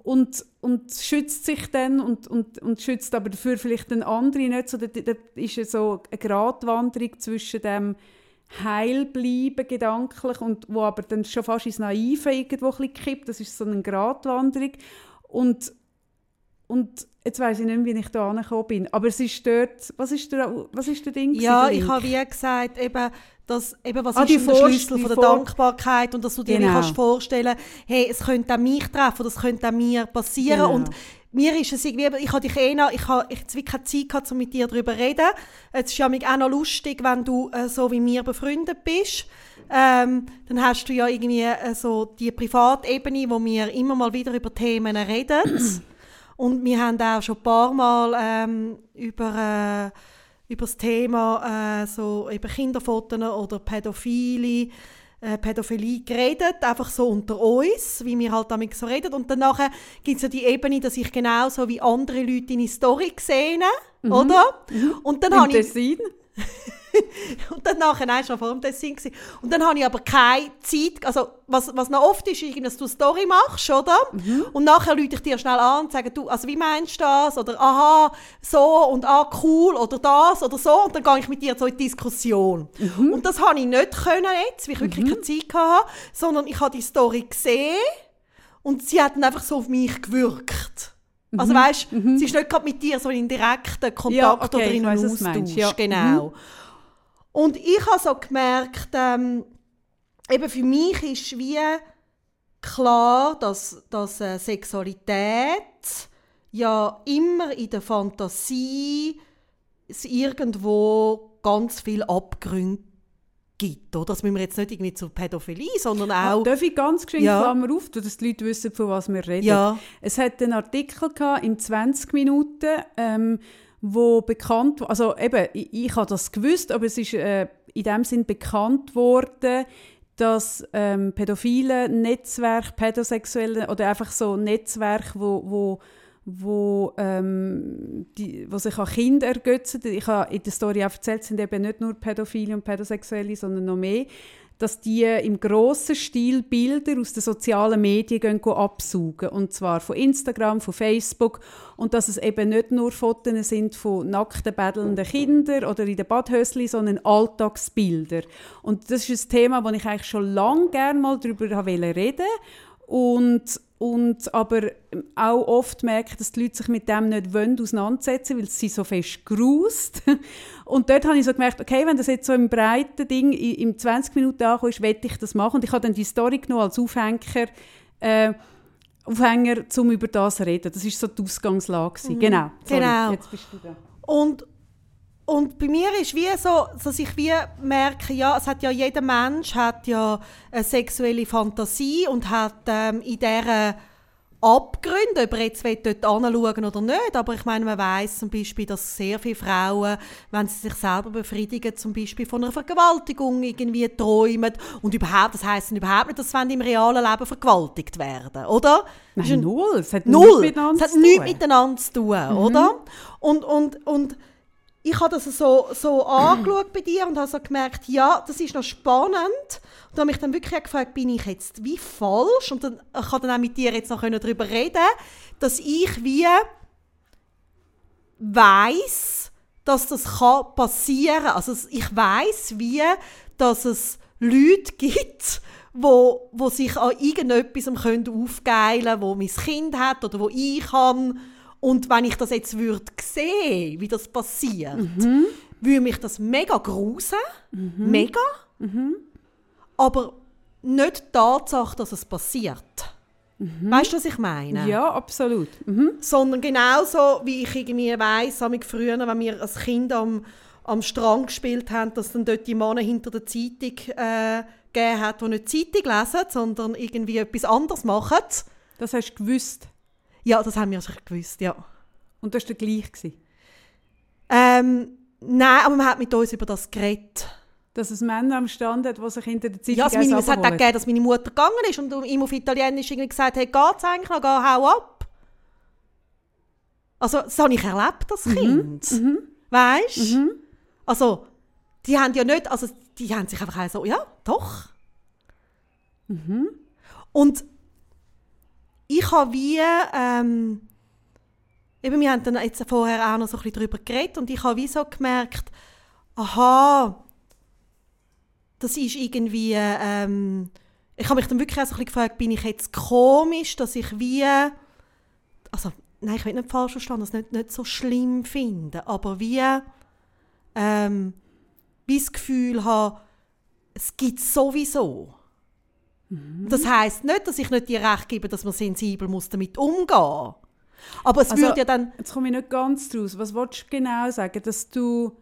Und, und schützt sich dann und, und, und schützt aber dafür vielleicht den anderen nicht. So, dort, dort ist ja so eine Gratwanderung zwischen dem Heilbleiben gedanklich und wo aber dann schon fast ins Naive irgendwo ein bisschen kippt. Das ist so eine Gratwanderung. Und, und jetzt weiß ich nicht mehr, wie ich da angekommen bin. Aber es ist dort, was ist der, was ist der Ding?
Ja, ich habe wie gesagt, eben, dass, eben was
Ah,
ist der Schlüssel von der
Vor-
Dankbarkeit und dass du dir
Genau.
kannst vorstellen, hey, es könnte auch mich treffen oder es könnte auch mir passieren
Genau.
und mir ist es irgendwie, ich habe dich eh noch, ich habe jetzt keine Zeit gehabt, um mit dir darüber zu reden. Es ist ja auch noch lustig, wenn du äh, so wie mir befreundet bist. Ähm, dann hast du ja irgendwie äh, so die Privatebene, wo wir immer mal wieder über Themen reden. Und wir haben auch schon ein paar Mal ähm, über, äh, über das Thema äh, so eben Kinderfotos oder Pädophile, äh, Pädophilie geredet, einfach so unter uns, wie wir halt damit so reden. Und danach gibt es ja die Ebene, dass ich genauso wie andere Leute deine Story gesehen oder? Und dann habe ich? und dann nachher, nein, schon vor dem Tessin gewesen. Und dann habe ich aber keine Zeit, also was, was noch oft ist, ist, dass du eine Story machst, oder? Und nachher rufe ich dir schnell an und sage, du, also wie meinst du das? Oder aha, so und ah, cool, oder das, oder so. Und dann gehe ich mit dir so in die Diskussion. Und das habe ich nicht können jetzt, weil ich wirklich keine Zeit hatte, sondern ich habe die Story gesehen und sie hat dann einfach so auf mich gewirkt. Also weißt, sie ist nicht gerade mit dir so in direkten Kontakt
Ja, okay,
oder in einem Austausch.
ja.
Genau. Und ich habe so gemerkt, ähm, eben für mich ist wie klar, dass, dass äh, Sexualität ja immer in der Fantasie es irgendwo ganz viel Abgründe gibt. Oder? Das müssen wir jetzt nicht irgendwie zur Pädophilie, sondern auch...
Darf ich ganz geschwind
Ja.
Klammer auf, dass die Leute wissen, von was wir reden?
Ja.
Es hat einen Artikel gehabt in 20 Minuten, ähm, wo bekannt, also eben, ich, ich habe das gewusst, aber es ist äh, in dem Sinn bekannt worden, dass ähm, pädophile Netzwerke, pädosexuelle oder einfach so Netzwerke, wo, wo wo, ähm, die, wo sich an Kinder ergötzen. Ich habe in der Story auch erzählt, sind eben nicht nur Pädophile und Pädosexuelle, sondern noch mehr, dass die im grossen Stil Bilder aus den sozialen Medien gehen, absaugen. Und zwar von Instagram, von Facebook. Und dass es eben nicht nur Fotos sind von nackten, bettelnden Kindern oder in den Badhösli, sondern Alltagsbilder. Und das ist ein Thema, wo ich eigentlich schon lange gerne mal darüber reden wollte. Und, und aber auch oft merke, dass die Leute sich mit dem nicht wollen auseinandersetzen weil sie so fest grust. Und dort habe ich so gemerkt, okay, wenn das jetzt so im breiten Ding im 20 Minuten ankommt, werde ich das machen. Und ich habe dann die Story genommen als Aufhänger, äh, Aufhänger, um über das zu reden. Das war so die Ausgangslage. gewesen. Genau. Sorry,
Genau.
Jetzt bist du da.
Und, und bei mir ist wie so, dass ich wie merke, ja, es hat ja jeder Mensch hat ja eine sexuelle Fantasie und hat ähm, in dieser Abgründe, ob er jetzt dort anschauen oder nicht. Aber ich meine, man weiß zum Beispiel, dass sehr viele Frauen, wenn sie sich selber befriedigen, zum Beispiel von einer Vergewaltigung irgendwie träumen. Und überhaupt, das heisst überhaupt nicht, dass sie im realen Leben vergewaltigt werden, oder?
Nein, null. Es hat
null.
nichts miteinander
es hat
zu
nichts
tun.
miteinander zu tun, oder? Und, und, und ich habe das so, so angeschaut bei dir und habe so gemerkt, ja, das ist noch spannend. Und habe mich dann wirklich gefragt, bin ich jetzt wie falsch? Und dann, ich konnte dann auch mit dir jetzt noch darüber reden, dass ich wie weiß, dass das kann passieren. Also ich weiß wie, dass es Leute gibt, wo, wo sich an irgendetwas können aufgeilen wo mein Kind hat oder wo ich habe. Und wenn ich das jetzt würde sehen, wie das passiert, würde mich das mega grusen. Mega. Aber nicht die Tatsache, dass es passiert. Weißt du, was ich meine?
Ja, absolut. Mhm.
Sondern genauso, wie ich irgendwie weiss, früher, wenn wir als Kind am, am Strand gespielt haben, dass dann dort die Männer hinter der Zeitung äh, gegeben hat, die nicht Zeitung lesen, sondern irgendwie etwas anderes machen.
Das hast du gewusst.
Ja, das haben wir sicher gewusst, ja.
Und das war der gleich. Gewesen.
Ähm, nein, aber man hat mit uns über das geredet.
Dass es Männer am Stand hat, die sich hinter der Zeitung
Ja, also meine, es hat auch gegeben, dass meine Mutter gegangen ist und ihm auf Italienisch irgendwie gesagt hat, geht's eigentlich noch, geh, hau ab. Also, das habe ich erlebt als Kind. Weißt du? Also, die haben ja nicht, also die haben sich einfach so, ja, doch. Und ich habe wie, ähm, eben, wir haben dann jetzt vorher auch noch so ein bisschen darüber geredet und ich habe wie so gemerkt, aha, das ist irgendwie, ähm, ich habe mich dann wirklich auch so ein bisschen gefragt, bin ich jetzt komisch, dass ich wie, also, nein, ich will nicht falsch verstehen, das nicht, nicht so schlimm finde, aber wie, ähm, wie das Gefühl habe, es gibt sowieso. Das heißt nicht, dass ich nicht dir recht gebe, dass man sensibel muss damit umgehen Aber es
Also,
würde ja dann...
Jetzt komme ich nicht ganz draus. Was wolltest du genau sagen? Dass du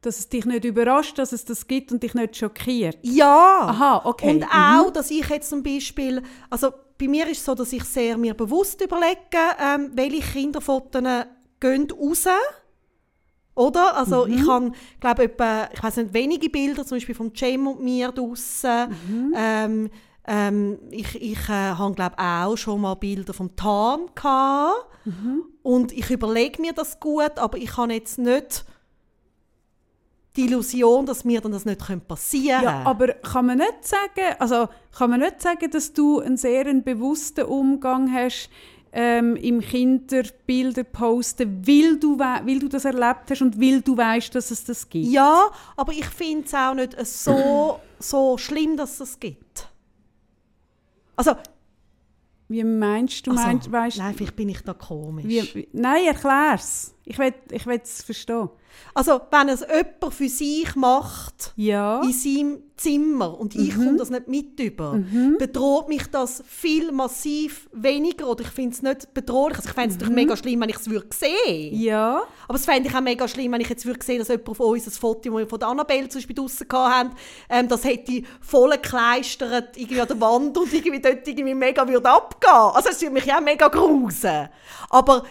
dass es dich nicht überrascht, dass es das gibt und dich nicht schockiert.
Ja!
Aha, okay.
Und
Mhm.
auch, dass ich jetzt zum Beispiel, also bei mir ist es so, dass ich sehr mir bewusst überlege, ähm, welche Kinderfotos gehen raus. Oder? Also
Mhm.
ich habe, glaube etwa, ich weiß nicht, wenige Bilder, zum Beispiel von Cem und mir draussen.
Mhm.
Ähm, ähm, ich ich äh, habe, glaube auch schon mal Bilder vom Tan gehabt.
Mhm.
Und ich überlege mir das gut, aber ich habe jetzt nicht die Illusion, dass mir dann das nicht passieren könnte.
Ja, aber kann man nicht sagen, also kann man nicht sagen, dass du einen sehr bewussten Umgang hast ähm, im Kinderbilder posten, weil du, we- weil du das erlebt hast und weil du weißt, dass es das gibt.
Ja, aber ich finde es auch nicht so, so schlimm, dass es das gibt. Also,
Wie meinst du?
also
meinst, weißt,
nein, vielleicht bin ich da komisch.
wie, nein, erklär's. Ich will, ich es verstehen.
Also, wenn es jemand für sich macht,
Ja.
in seinem Zimmer und ich
Mhm.
komme das nicht mit über, bedroht mich das viel massiv weniger oder ich finde es nicht bedrohlich. Also ich fände es natürlich mega schlimm, wenn ich es würde sehen.
Mhm. Ja.
Aber es fände ich auch mega schlimm, wenn ich jetzt würde sehen, dass jemand von uns ein Foto, das wir von der Annabelle zum Beispiel draussen hatten, ähm, das hätte voll gekleistert irgendwie an der Wand und irgendwie dort irgendwie mega würde abgehen. Also es würde mich ja auch mega grusen. Aber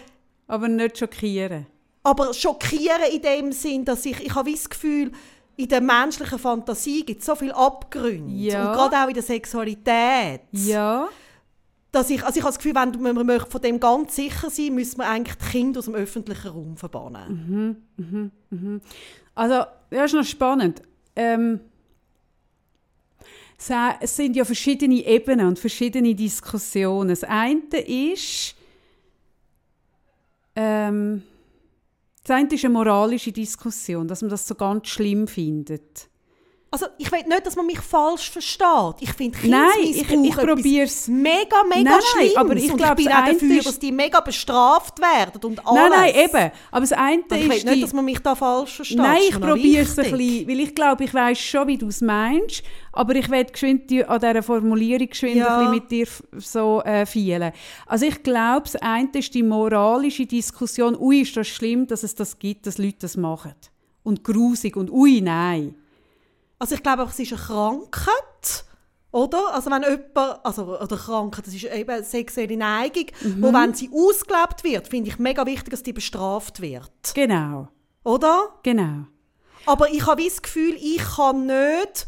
Aber nicht schockieren.
aber schockieren in dem Sinn, dass ich, ich habe das Gefühl, in der menschlichen Fantasie gibt es so viele Abgründe.
Ja.
Und gerade auch in der Sexualität.
Ja.
Dass ich, also ich habe das Gefühl, wenn man man möchte von dem ganz sicher sein müsste man eigentlich die Kinder aus dem öffentlichen Raum verbannen.
Also, das ist noch spannend. Ähm, sa- es sind ja verschiedene Ebenen und verschiedene Diskussionen. Das eine ist, ähm, das eine ist eine moralische Diskussion, dass man das so ganz schlimm findet.
Also ich will nicht, dass man mich falsch versteht. Ich finde
Nein,
Kindesmissbrauch
ich- ich
etwas
probier's.
mega, mega
Nein, nein,
schlimm.
aber ich
und
glaub,
ich bin auch dafür, dass die mega bestraft werden und alles.
Nein, nein, eben. Aber das eine
Also ich will
ist
nicht,
die,
dass man mich da falsch versteht.
Nein, ich probiere es ein bisschen, weil ich glaube, ich weiß schon, wie du es meinst, aber ich werde geschwind an dieser Formulierung geschwind
Ja.
ein bisschen mit dir so äh, vielen. Also ich glaube, das eine ist die moralische Diskussion, ui, ist das schlimm, dass es das gibt, dass Leute das machen. Und grusig und ui, nein.
Also ich glaube, es ist eine Krankheit Oder? Also wenn jemand, also, oder krank, das ist eben sexuelle Neigung, wo wenn sie ausgelebt wird, finde ich mega wichtig, dass die bestraft wird.
Genau,
Oder?
genau.
Aber ich habe das Gefühl, ich kann nicht,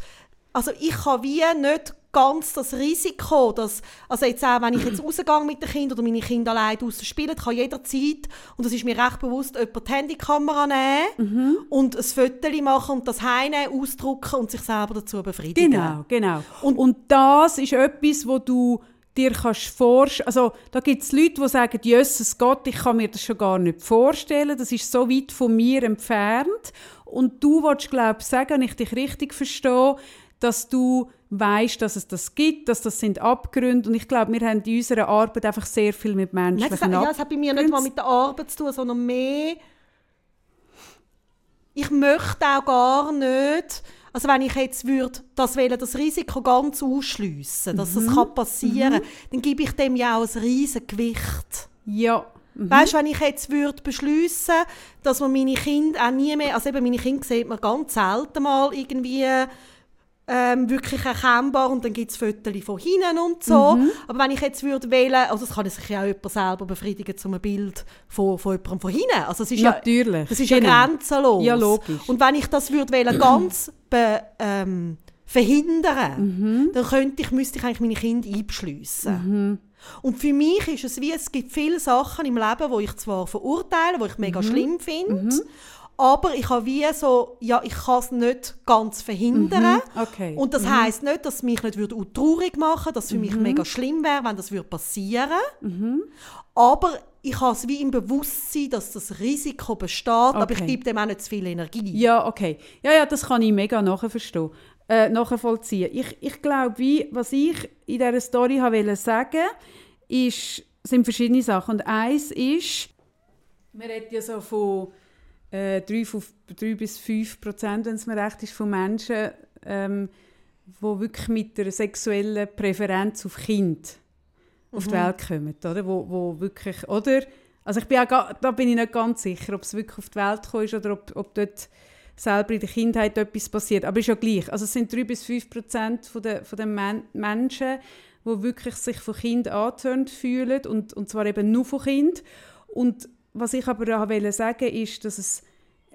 also ich kann wie nicht ganz das Risiko, dass, also jetzt auch, wenn ich jetzt rausgehe mit den Kindern oder meine Kinder allein draußen spielen, kann jederzeit, und das ist mir recht bewusst, jemand die Handykamera nehmen und ein Foto machen und das heimnehmen, ausdrucken und sich selber dazu befriedigen.
Genau, genau. Und, und das ist etwas, wo du dir kannst vorstellen, also da gibt es Leute, die sagen, Jesus Gott, ich kann mir das schon gar nicht vorstellen, das ist so weit von mir entfernt. Und du willst, glaube ich, sagen, wenn ich dich richtig verstehe, dass du weißt, dass es das gibt, dass das sind Abgründe. Und ich glaube, wir haben in unserer Arbeit einfach sehr viel mit
Nein,
menschlichen
das, ja, das hat bei mir nicht mal mit der Arbeit zu tun, sondern mehr. Ich möchte auch gar nicht. Also wenn ich jetzt würde, das wählen, das Risiko ganz ausschliessen, dass das kann passieren, dann gebe ich dem ja auch ein riesen Gewicht.
Ja. Mhm.
Weißt du, wenn ich jetzt würde beschliessen, dass man meine Kinder auch nie mehr, also eben meine Kinder sieht man ganz selten mal irgendwie ähm, wirklich erkennbar und dann gibt es Fotos von hinten und so.
Mhm.
Aber wenn ich jetzt würde wählen, also das kann sich ja auch jemand selber befriedigen zu einem Bild von, von jemandem von hinten. Also es ist ja,
Natürlich.
das ist
Genau.
ja grenzenlos.
Ja, logisch.
Und wenn ich das würde wählen, ganz be, ähm, verhindern,
Mhm.
dann könnte ich, müsste ich eigentlich meine Kinder einbeschliessen.
Mhm.
Und für mich ist es wie, es gibt viele Sachen im Leben, wo ich zwar verurteile, wo ich
Mhm.
mega schlimm finde, aber ich habe wie so, ja, ich kann es nicht ganz verhindern.
Mhm. Okay.
Und das heisst nicht, dass es mich nicht würde traurig machen dass es für mich
Mhm.
mega schlimm wäre, wenn das würde passieren Aber ich habe es wie im Bewusstsein, dass das Risiko besteht, aber ich
Okay.
gebe dem auch nicht zu viel Energie.
Ja, okay. Ja, ja, das kann ich mega nachverstehen. Äh, nachvollziehen. Ich, ich glaube, wie, was ich in dieser Story wollte sagen, ist, sind verschiedene Sachen. Und eins ist, man redet ja so von äh, 3, bis 5 Prozent, wenn es mir recht ist, von Menschen, ähm, die wirklich mit einer sexuellen Präferenz auf Kind auf die Welt kommen, oder? Wo, wo wirklich, oder? Also ich bin auch, da bin ich nicht ganz sicher, ob es wirklich auf die Welt gekommen ist oder ob, ob dort selber in der Kindheit etwas passiert. Aber ist ja gleich. Also es sind 3 bis 5 Prozent von der, von den Men Menschen, die wirklich sich von Kind angetönt fühlen und, und zwar eben nur von Kind. Und was ich aber auch wollte sagen ist, dass es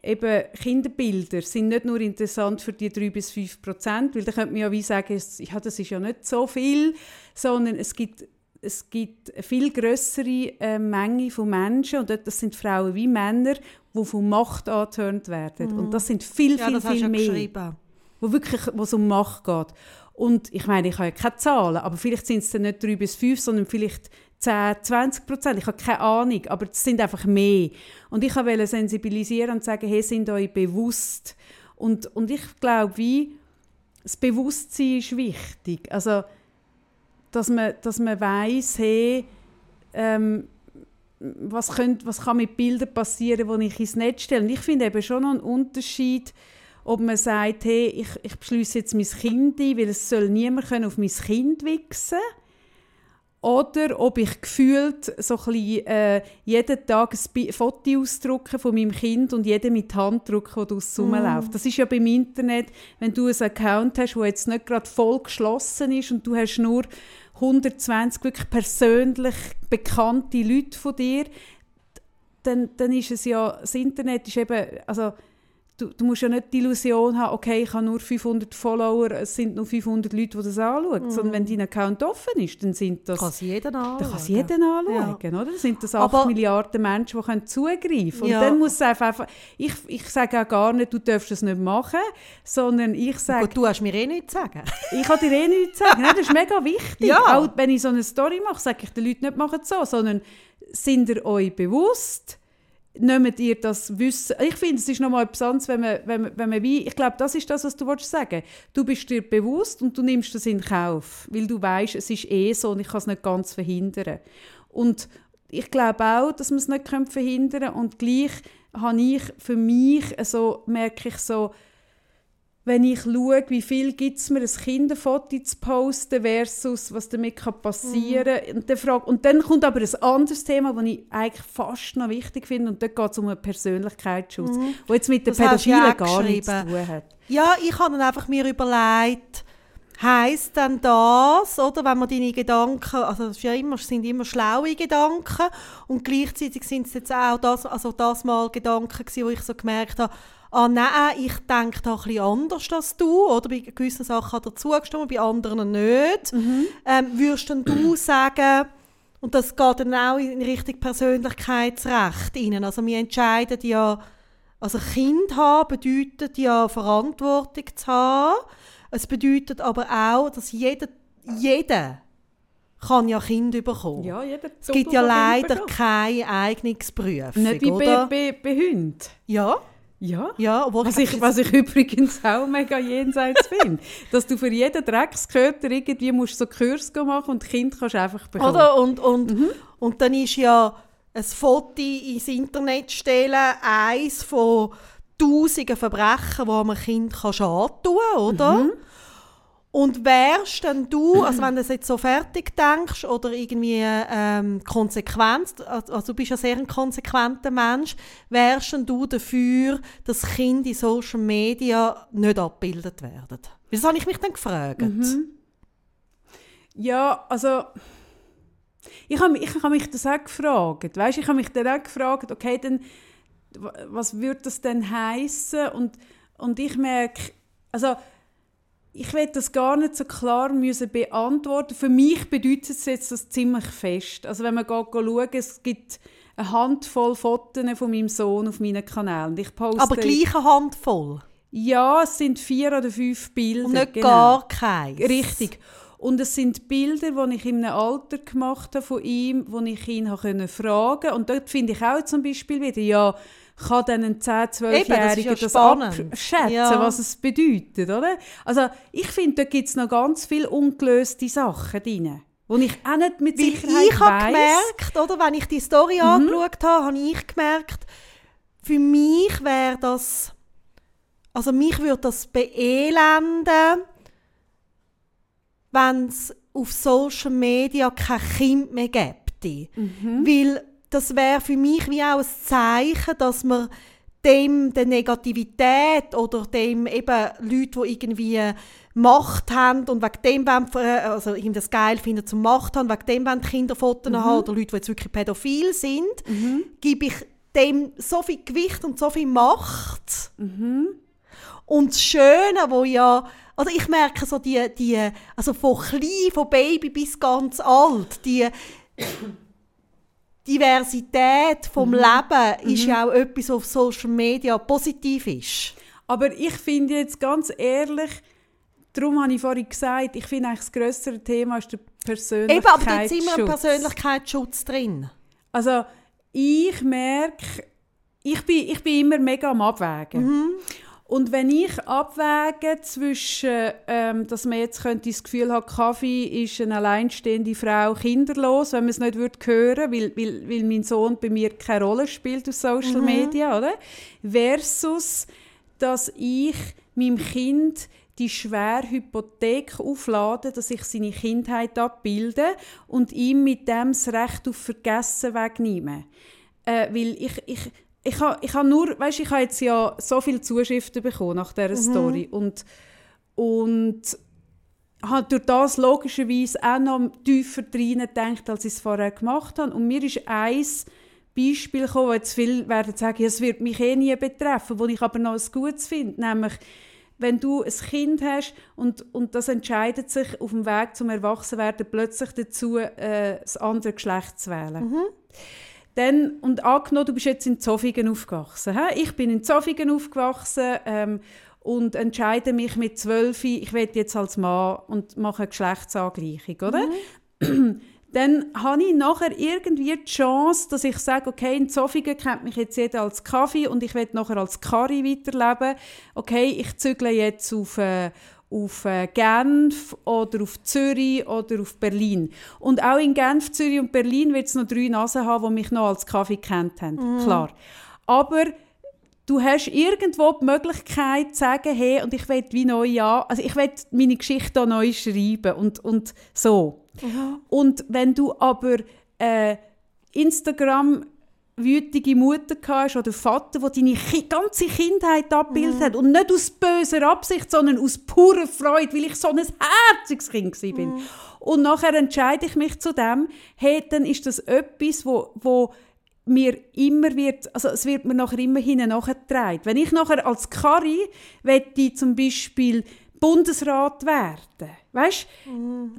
eben Kinderbilder sind nicht nur interessant für die 3 bis 5 Prozent, weil da könnte man ja wie sagen, ja, das ist ja nicht so viel, sondern es gibt, es gibt eine viel größere äh, Menge von Menschen und das sind Frauen wie Männer, die von Macht angetönt werden. Und das sind viel,
Ja,
viel,
das hast
viel
ja
mehr
geschrieben.
wo wirklich wo es um Macht geht. Und ich meine, ich habe ja keine Zahlen, aber vielleicht sind es dann nicht 3 bis 5, sondern vielleicht 10, 20 Prozent. Ich habe keine Ahnung, aber es sind einfach mehr. Und ich wollte sensibilisieren und sagen, hey, sind euch bewusst. Und, und ich glaube, wie, das Bewusstsein ist wichtig. Also, dass man, dass man weiss, hey, ähm, was, könnt, was kann mit Bildern passieren, die ich ins Netz stelle. Und ich finde eben schon noch einen Unterschied, ob man sagt, hey, ich, ich beschließe jetzt mein Kind ein, weil es soll niemand können auf mein Kind wichsen oder ob ich gefühlt so ein bisschen, äh, jeden Tag ein Foto ausdrucken von meinem Kind und jeden mit Hand drucken, der draussen rumläuft. Das ist ja beim Internet, wenn du einen Account hast, der jetzt nicht gerade voll geschlossen ist und du hast nur 120 wirklich persönlich bekannte Leute von dir, dann, dann ist es ja, das Internet ist eben, also du, du musst ja nicht die Illusion haben, okay, ich habe nur 500 Follower, es sind nur 500 Leute, die das anschauen, sondern wenn dein Account offen ist, dann sind das...
Kann es jeden anschauen.
dann kann es jeden anschauen, oder? Dann sind das 8
Aber-
Milliarden Menschen, die können zugreifen können. Und
Ja.
dann muss es einfach, ich, ich sage auch gar nicht, du darfst es nicht machen, sondern ich sage,
Gut, du hast mir eh nichts zu sagen.
ich kann dir eh nichts sagen. Nein, das ist mega wichtig.
Ja.
Auch wenn ich so eine Story mache, sage ich den Leuten nicht, machen so, sondern sind ihr euch bewusst, nehmt ihr das Wissen, ich finde, es ist nochmal etwas anderes, wenn man, wenn man, wenn man wie, ich glaube, das ist das, was du willst sagen. Du bist dir bewusst und du nimmst das in Kauf, weil du weißt, es ist eh so und ich kann es nicht ganz verhindern. Und ich glaube auch, dass man es nicht verhindern kann. Und gleich habe ich für mich, so merke ich so, wenn ich schaue, wie viel gibt es mir, ein Kinderfoto zu posten versus was damit kann passieren kann. Und, dann frage, und dann kommt aber ein anderes Thema, das ich eigentlich fast noch wichtig finde, und dort geht es um einen Persönlichkeitsschutz, der jetzt mit den Pädophilen
auch
gar nichts zu tun hat.
Ja, ich habe dann einfach mir überlegt, Heißt dann das, oder, wenn man deine Gedanken, also es ja immer, sind immer schlaue Gedanken und gleichzeitig sind es jetzt auch das, also das mal Gedanken gewesen, wo ich so gemerkt habe, ah nein, ich denke da ein bisschen anders als du, oder bei gewissen Sachen hat er zugestimmt, bei anderen nicht. Ähm, würdest denn du sagen, und das geht dann auch in Richtung Persönlichkeitsrecht rein, also wir entscheiden ja, also Kind haben bedeutet ja Verantwortung zu haben, es bedeutet aber auch, dass jeder, jeder kann ja Kind bekommen.
Ja, jeder
es gibt ja leider keine Eignungsprüfung,
Nicht wie bei, bei, bei Hunden.
Ja,
Ja.
ja, obwohl
Was ich, was ich übrigens auch mega jenseits finde. Dass du für jeden Dreckskörper irgendwie musst so Kurs machen und Kind kannst einfach bekommen.
Oder? Und, und,
Mhm.
und dann ist ja ein Foto ins Internet stellen, eins von tausenden Verbrechen, wo man Kind kann schaden kann, oder?
Mhm.
Und wärst denn du, also wenn du das jetzt so fertig denkst oder irgendwie ähm, konsequent, also du bist ja sehr ein konsequenter Mensch, wärst denn du dafür, dass Kinder in Social Media nicht abgebildet werden? Das habe ich mich dann gefragt.
Mhm. Ja, also ich habe ich hab mich das auch gefragt. Weißt, ich habe mich dann auch gefragt, okay, dann, was würde das denn heißen? Und, und ich merke, also ich will das gar nicht so klar müssen beantworten. Für mich bedeutet es jetzt das ziemlich fest. Also wenn man schauen, es gibt eine Handvoll Fotos von meinem Sohn auf meinen Kanälen. Ich poste,
Aber gleich eine Handvoll.
Ja, es sind vier oder fünf Bilder.
Und nicht
genau.
gar keins.
Richtig. Und es sind Bilder, die ich in einem Alter gemacht habe von ihm, wo ich ihn habe fragen Und dort finde ich auch zum Beispiel wieder, ja, kann dann ein 10-,
Eben, das
12-Jähriger
ist ja
das, abschätzen,
Ja.
was es bedeutet, oder? Also ich finde, da gibt es noch ganz viele ungelöste Sachen drin, wo ich auch nicht mit
Weil
Sicherheit
ich habe gemerkt, oder, wenn ich die Story
Mhm.
angeschaut habe, habe ich gemerkt, für mich wäre das, also mich würde das beelenden, wenn es auf Social Media kein Kind mehr gäbe.
Mhm.
Weil das wäre für mich wie auch ein Zeichen, dass man dem der Negativität oder dem eben Leute, die irgendwie Macht haben und wegen dem wollen, äh, also ihm das geil finden zum Macht haben, wegen dem wollen Kinderfotos haben oder Leute, die jetzt wirklich pädophil sind, gebe ich dem so viel Gewicht und so viel Macht. Und das Schöne, wo ja, oder ich merke so die, die also von klein, von Baby bis ganz alt, die Diversität vom Leben ist ja auch etwas, was auf Social Media positiv ist.
Aber ich finde jetzt ganz ehrlich, darum habe ich vorhin gesagt, ich finde eigentlich das grössere Thema ist der
Eben, aber da ist immer ein
Persönlichkeitsschutz.
Persönlichkeitsschutz drin.
Also ich merke, ich bin, ich bin immer mega am Abwägen.
Mhm.
Und wenn ich abwäge zwischen, ähm, dass man jetzt könnte das Gefühl hat, Kaffee ist eine alleinstehende Frau kinderlos, wenn man es nicht würde hören weil, weil, weil mein Sohn bei mir keine Rolle spielt auf Social
Mhm.
Media, oder? Versus, dass ich meinem Kind die schwere Hypothek auflade, dass ich seine Kindheit abbilde und ihm mit dem das Recht auf Vergessen wegnehme. Äh, weil ich, ich, ich habe ich ha nur, weißt, ich habe jetzt ja so viele Zuschriften bekommen nach dieser Story und, und habe durch das logischerweise auch noch tiefer rein gedacht, als ich es vorher gemacht habe. Und mir ist ein Beispiel gekommen, wo jetzt viele werden sagen, es wird mich eh nie betreffen, wo ich aber noch ein Gutes finde, nämlich wenn du ein Kind hast und, und das entscheidet sich auf dem Weg zum Erwachsenwerden plötzlich dazu, äh, das andere Geschlecht zu wählen. Dann, und angenommen, du bist jetzt in Zofingen aufgewachsen. Hä? Ich bin in Zofingen aufgewachsen ähm, und entscheide mich mit zwölf, ich werde jetzt als Mann und mache eine Geschlechtsangleichung, oder? Dann habe ich nachher irgendwie die Chance, dass ich sage, okay, in Zofingen kennt mich jetzt jeder als Kaffee und ich werde nachher als Kari weiterleben. Okay, ich zügle jetzt auf, äh, auf äh, Genf oder auf Zürich oder auf Berlin. Und auch in Genf, Zürich und Berlin wird es noch drei Nasen haben, die mich noch als Kaffee kennt haben. Klar. Aber du hast irgendwo die Möglichkeit zu sagen, hey, und ich will wie neu ja, also ich will meine Geschichte auch neu schreiben und, und so. Und wenn du aber äh, Instagram wütige Mutter hast oder Vater, der deine ganze Kindheit abgebildet
Mhm.
hat und nicht aus böser Absicht, sondern aus purer Freude, weil ich so ein herziges Kind war. bin.
Mhm.
Und nachher entscheide ich mich zu dem, hey, dann ist das etwas, wo, wo mir immer wird, also es wird mir nachher immer hinten nachgetragen. Wenn ich nachher als Kari wette zum Beispiel Bundesrat werden, weißt,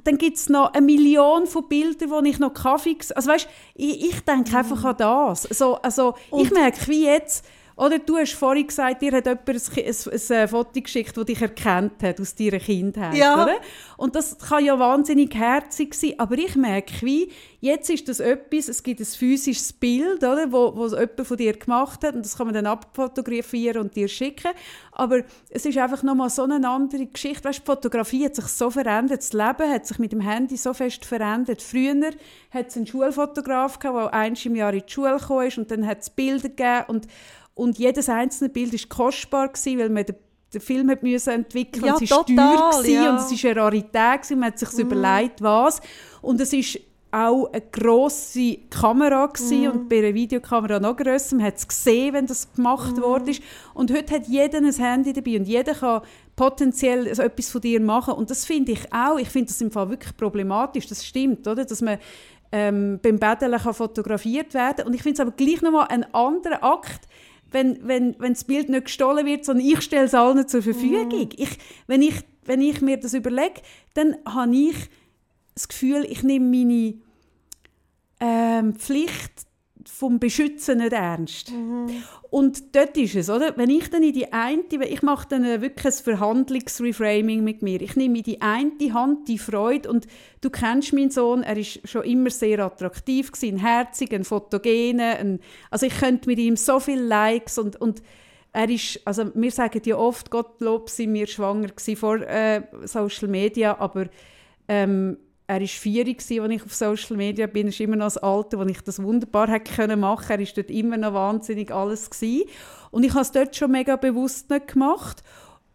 dann gibt es noch eine Million von Bildern, wo ich noch Kaffee, also weißt, ich, ich denke einfach an das. So, also ich merke wie jetzt, oder du hast vorhin gesagt, dir hat jemand ein, ein, ein, ein Foto geschickt, das dich erkannt hat aus deiner Kindheit,
Ja.
oder? Und das kann ja wahnsinnig herzig sein, aber ich merke wie, jetzt ist das etwas, es gibt ein physisches Bild, oder, wo, wo jemand von dir gemacht hat und das kann man dann abfotografieren und dir schicken, aber es ist einfach nochmal so eine andere Geschichte, weißt, die Fotografie hat sich so verändert, das Leben hat sich mit dem Handy so fest verändert. Früher hat es einen Schulfotograf gehabt, der einmal im Jahr in die Schule gekommen ist und dann hat es Bilder gegeben und, und jedes einzelne Bild war kostbar gewesen, weil man den den Film hat müssen entwickeln
Ja,
und es war teuer gewesen
ja.
und es ist eine Rarität gewesen, man hat sich überlegt, was und es ist auch eine grosse Kamera gewesen und bei einer Videokamera noch grösser. Man hat es gesehen, wenn das gemacht worden ist. Und heute hat jeder ein Handy dabei und jeder kann potenziell so etwas von dir machen. Und das finde ich auch, ich finde das im Fall wirklich problematisch, das stimmt, oder? dass man ähm, beim Betteln kann fotografiert werden Und ich finde es aber gleich nochmal ein anderer Akt, wenn, wenn, wenn das Bild nicht gestohlen wird, sondern ich stelle es allen zur Verfügung. Ich, wenn, ich, wenn ich mir das überlege, dann habe ich das Gefühl, ich nehme meine ähm, Pflicht vom Beschützen nicht ernst. Und dort ist es, oder? Wenn ich dann in die eine, ich mache dann äh, wirklich ein Verhandlungsreframing mit mir. Ich nehme in die eine Hand die Freude und du kennst meinen Sohn, er ist schon immer sehr attraktiv gewesen, ein herzig, ein fotogener, ein, also ich könnte mit ihm so viele Likes und, und er ist, also wir sagen ja oft, Gottlob sind wir schwanger gewesen vor äh, Social Media, aber ähm, er war vier, als ich auf Social Media bin. Er ist immer noch das Alter, wo ich das wunderbar hätte können machen Er war dort immer noch wahnsinnig alles. Gewesen. Und ich habe es dort schon mega bewusst nicht gemacht.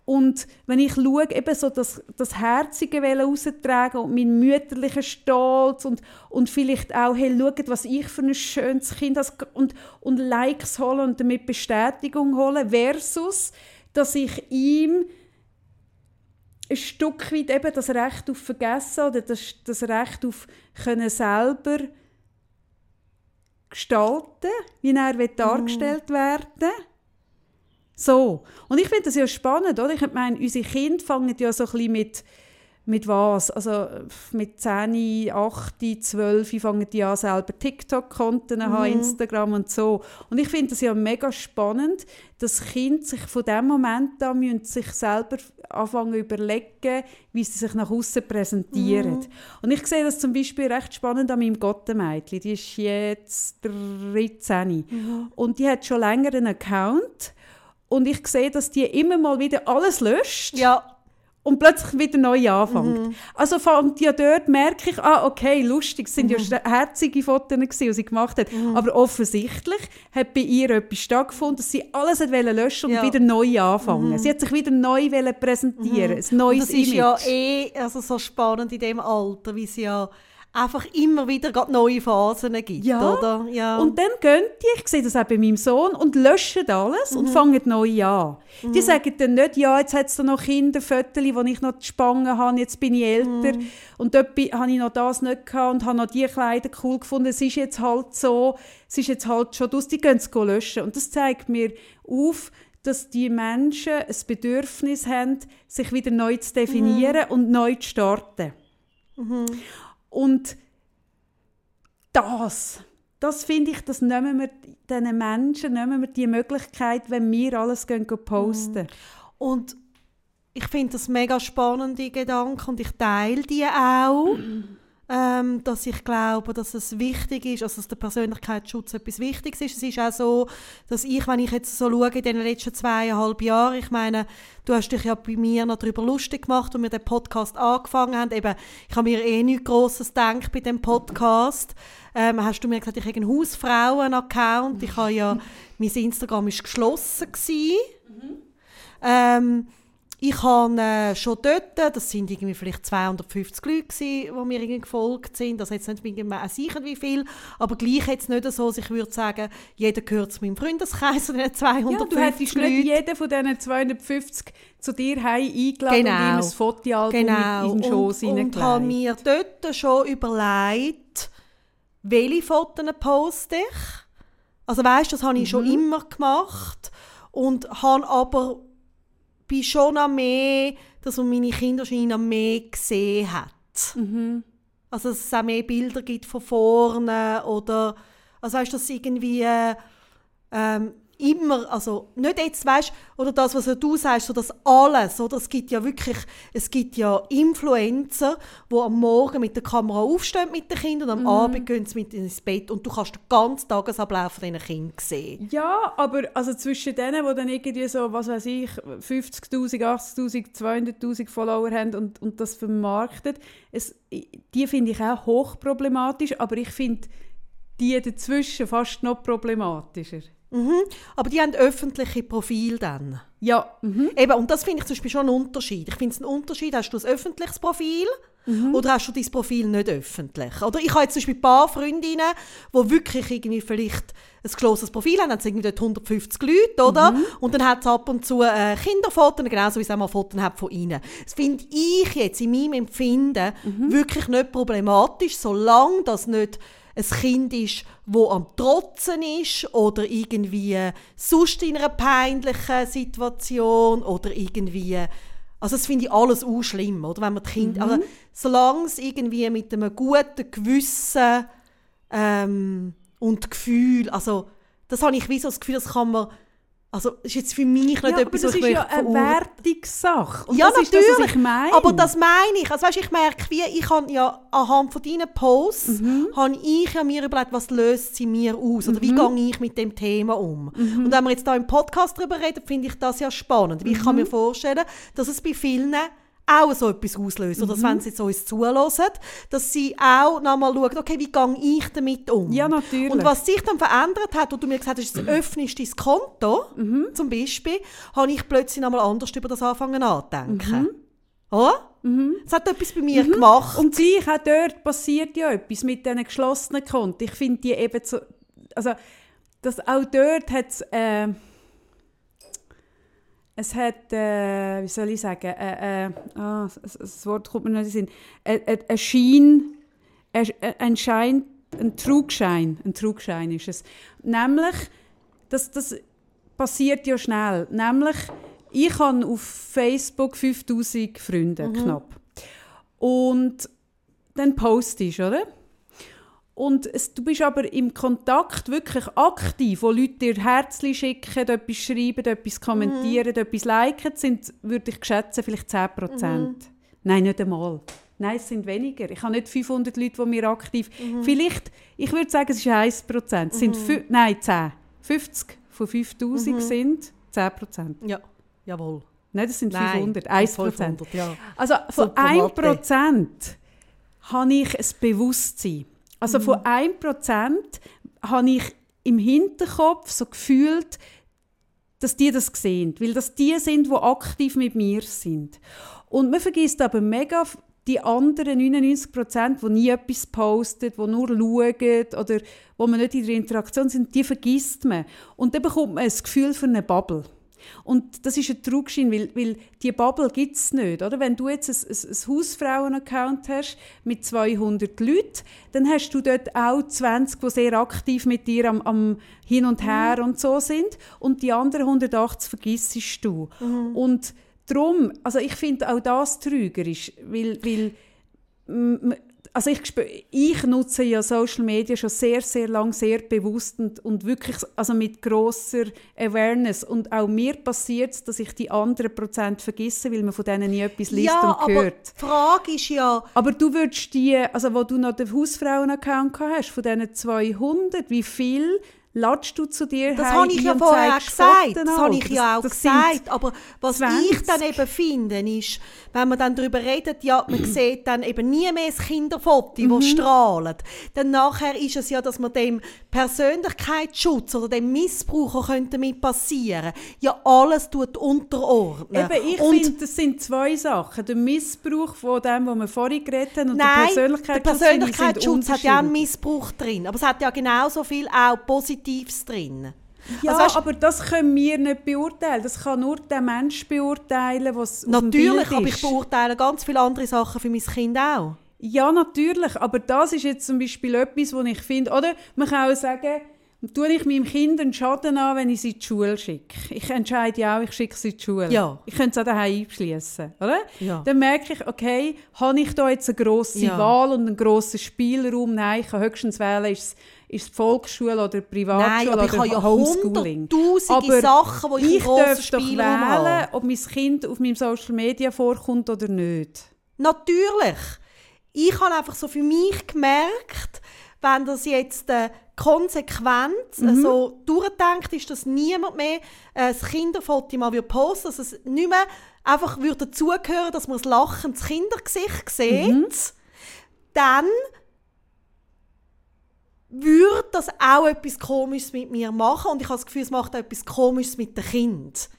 Und wenn ich schaue, eben so das, das Herzige raustragen und meinen mütterlichen Stolz und, und vielleicht auch, hey, schaut, was ich für ein schönes Kind habe und, und Likes holen und damit Bestätigung holen, versus, dass ich ihm ein Stück weit eben das Recht auf Vergessen oder das, das Recht auf können selber gestalten, wie er will dargestellt werden So. Und ich finde das ja spannend, oder? Ich meine, unsere Kinder fangen ja so ein bisschen mit mit was? Also mit 10, 8, 12 fangen die an, selber TikTok-Konten haben, Instagram und so. Und ich finde das ja mega spannend, dass Kinder sich von dem Moment an müssen sich selber anfangen zu überlegen, wie sie sich nach außen präsentieren. Und ich sehe das zum Beispiel recht spannend an meinem Gottemädchen. Die ist jetzt 13 und die hat schon länger einen Account und ich sehe, dass die immer mal wieder alles löscht
Ja,
und plötzlich wieder neu anfängt. Also fängt ja dort, merke ich, ah, okay, lustig, es sind ja sch- herzige Fotos, gewesen, die sie gemacht hat. Aber offensichtlich hat bei ihr etwas stattgefunden, dass sie alles hat wollen löschen und
Ja.
wieder neu anfangen. Sie hat sich wieder neu präsentieren, ein neues
Und das ist
Image.
ja eh also so spannend in dem Alter, wie es ja einfach immer wieder gerade neue Phasen gibt,
Ja.
oder? Ja.
Und dann gehen die, ich sehe das auch bei meinem Sohn, und löschen alles und fangen neu an. Die sagen dann nicht, ja, jetzt hat es noch Kinderfotos, wo ich noch die Spangen habe, jetzt bin ich älter und dort habe ich noch das nicht gehabt und habe noch die Kleider cool gefunden. Es ist jetzt halt so, es ist jetzt halt schon aus, die gehen es löschen. Und das zeigt mir auf, dass die Menschen ein Bedürfnis haben, sich wieder neu zu definieren und neu zu starten. Und das, das finde ich, das nehmen wir diesen Menschen, nehmen wir die Möglichkeit, wenn wir alles gehen, posten.
Und ich finde das mega spannende Gedanken und ich teile die auch, ähm, dass ich glaube, dass es wichtig ist, also dass der Persönlichkeitsschutz etwas Wichtiges ist. Es ist auch so, dass ich, wenn ich jetzt so schaue in den letzten zweieinhalb Jahren, ich meine, du hast dich ja bei mir noch darüber lustig gemacht, als wir den Podcast angefangen haben. Eben, ich habe mir eh nichts Grosses gedacht bei dem Podcast. Ähm, hast du mir gesagt, ich habe einen Hausfrauen-Account. Ich habe ja, mein Instagram war geschlossen. Gewesen. Ähm, ich habe äh, schon dort, das sind irgendwie vielleicht 250 Leute gewesen, die mir irgendwie gefolgt sind, das jetzt nicht sicher wie viel, aber gleich jetzt nicht so, dass ich würde sagen, jeder gehört zu meinem Freundeskreis diesen 250
Ja, du hättest
Leute.
nicht jeden von diesen 250 zu dir heim eingeladen
Genau.
und ihm ein Fotoalbum
genau.
in den Schoss
und, und habe mir dort schon überlegt, welche Fotos poste ich. Also weißt, das habe ich
Mhm.
schon immer gemacht und habe aber bin schon noch mehr, dass man meine Kinder schon noch mehr gesehen hat.
Mhm.
Also dass es auch mehr Bilder gibt von vorne oder also weißt, dass irgendwie ähm, immer, also nicht jetzt, weißt, oder das, was du sagst, so das alles, oder es gibt ja wirklich, es gibt ja Influencer, die am Morgen mit der Kamera aufstehen mit den Kindern und am Abend gehen sie mit ins Bett und du kannst den ganzen Tagesablauf von diesen Kindern sehen.
Ja, aber also zwischen denen, die dann irgendwie so, was weiß ich, 50'000, 80'000, 200'000 Follower haben und, und das vermarktet, es, die finde ich auch hochproblematisch, aber ich finde die dazwischen fast noch problematischer.
Mhm. Aber die haben öffentliche Profile dann.
Ja, mhm.
Eben, und das finde ich zum Beispiel schon einen Unterschied. Ich finde es einen Unterschied, hast du ein öffentliches Profil oder hast du dein Profil nicht öffentlich? Oder ich habe jetzt zum Beispiel ein paar Freundinnen, die wirklich irgendwie vielleicht ein geschlossenes Profil haben, dann sind irgendwie dort 150 Leute, oder? Und dann hat es ab und zu äh, Kinderfotos, genauso wie es auch mal Fotos hat von ihnen. Das finde ich jetzt in meinem Empfinden wirklich nicht problematisch, solange das nicht ein Kind ist, wo am Trotzen ist oder irgendwie sonst in einer peinlichen Situation oder irgendwie also das finde ich alles auch schlimm, oder? Wenn man die Kinder, also, solange es irgendwie mit einem guten Gewissen ähm, und Gefühl, also das habe ich wie so das Gefühl, das kann man, also das ist jetzt für mich nicht
ja aber
etwas,
das
was ich
ist ja eine. Wertungssache. Und
Ja,
das ist das, was
natürlich.
ich meine.
Aber das meine ich. Also weißt, ich merke, wie ich habe ja anhand von deinen Posts
Mhm.
habe ich ja mir überlegt, was löst sie mir aus oder
Mhm.
wie gehe ich mit dem Thema um. Und wenn wir jetzt da im Podcast darüber reden, finde ich das ja spannend. Weil ich kann mir
Mhm.
vorstellen, dass es bei vielen auch so etwas auslöst.
Mhm.
Oder dass, wenn sie jetzt uns zulassen, dass sie auch nochmal schauen, okay, wie gehe ich damit um?
Ja, natürlich.
Und was sich dann verändert hat, wo du mir gesagt hast, jetzt öffnest dein Konto,
Mhm.
zum Beispiel, habe ich plötzlich nochmal anders über das anfangen anzudenken.
Mhm.
Oder? Es hat etwas bei mir gemacht.
Und gleich auch dort passiert ja etwas mit diesen geschlossenen Konten. Ich finde die eben so, also das, auch dort hat es, äh, es hat, äh, wie soll ich sagen, äh, äh, ah, das, das Wort kommt mir nicht in den Sinn, ein, ein, ein Schein, ein, ein Schein, ein Trugschein, ein Trugschein ist es. Nämlich, das, das passiert ja schnell, nämlich, ich habe auf Facebook 5000 Freunde, knapp. Und dann postest, oder? Und es, du bist aber im Kontakt wirklich aktiv, wo Leute dir Herzchen schicken, etwas schreiben, etwas kommentieren, etwas liken, sind, würde ich schätzen, vielleicht 10%. Nein, nicht einmal. Nein, es sind weniger. Ich habe nicht 500 Leute, die mir aktiv... Vielleicht, ich würde sagen, es ist 1%. Es sind fü- nein, 10. 50 von 5000 sind 10%.
Ja, jawohl.
Nein, das sind
Nein,
500. 1%.
500, ja.
Also von
Super
1% habe ich ein Bewusstsein. Also von 1% habe ich im Hinterkopf so gefühlt, dass die das sehen. Weil das die sind, die aktiv mit mir sind. Und man vergisst aber mega die anderen 99%, die nie etwas posten, die nur schauen oder wo man nicht in der Interaktion sind, die vergisst man. Und dann bekommt man ein Gefühl für eine Bubble. Und das ist ein Trugschein, weil, weil die Bubble gibt es nicht. Oder? Wenn du jetzt ein, ein, ein Hausfrauen-Account hast mit 200 Leuten, dann hast du dort auch 20, die sehr aktiv mit dir am, am Hin und Her und so sind. Und die anderen 180 vergissest du. Und darum, also ich finde auch das trügerisch, weil, weil also ich, ich nutze ja Social Media schon sehr, sehr lang, sehr bewusst und, und wirklich also mit grosser Awareness. Und auch mir passiert es, dass ich die anderen Prozent vergesse, weil man von denen nie etwas liest
ja,
und
aber
hört.
die Frage ist ja,
Aber du würdest die, also wo du noch den Hausfrauen-Account hast, von diesen 200, wie viel latschst du zu dir
Das habe ich ja vorher gesagt. Das habe ich ja auch
das
gesagt. Aber was
20.
ich dann eben finde, ist, wenn man dann darüber redet, ja, man sieht dann eben nie mehr das Kinderfoto,
Mhm.
das strahlt. Dann nachher ist es ja, dass man dem Persönlichkeitsschutz oder dem Missbrauch, könnte damit passieren, ja alles tut unterordnen.
Eben, ich finde, das sind zwei Sachen. Der Missbrauch von dem, was wir vorhin geredet haben, und
Nein,
der
der
Persönlichkeitsschutz,
Persönlichkeitsschutz hat ja einen. Missbrauch drin. Aber es hat ja genauso viel auch Positives drin.
Ja,
Also weisst-
aber das können wir nicht beurteilen. Das kann nur der Mensch beurteilen, was
Natürlich, aber ich beurteile ganz viele andere Sachen für mein Kind auch.
Ja, natürlich. Aber das ist jetzt zum Beispiel etwas, was ich finde. Oder man kann auch sagen, tue ich meinem Kind einen Schaden an, wenn ich sie in die Schule schicke. Ich entscheide ja auch, ich schicke sie in die Schule.
Ja.
Ich könnte es auch daheim einschliessen, oder?
Ja.
Dann merke ich, okay, habe ich da jetzt eine grosse
Ja.
Wahl und einen grossen Spielraum? Nein, ich kann höchstens wählen, ist es, ist es die Volksschule oder die Privatschule
Nein,
oder
ja
Homeschooling. Aber
Sachen, wo ich,
ich darf doch wählen,
habe.
ob mein Kind auf meinem Social Media vorkommt oder nicht.
Natürlich. Ich habe einfach so für mich gemerkt, wenn das jetzt äh, konsequent äh,
Mhm.
so durchdenkt, ist, dass niemand mehr äh, das Kinderfoto mal posten dass es nicht mehr einfach würde dazugehören, dass man das lachendes Kindergesicht sieht,
Mhm.
dann würde das auch etwas Komisches mit mir machen und ich habe das Gefühl, es macht auch etwas Komisches mit dem Kind.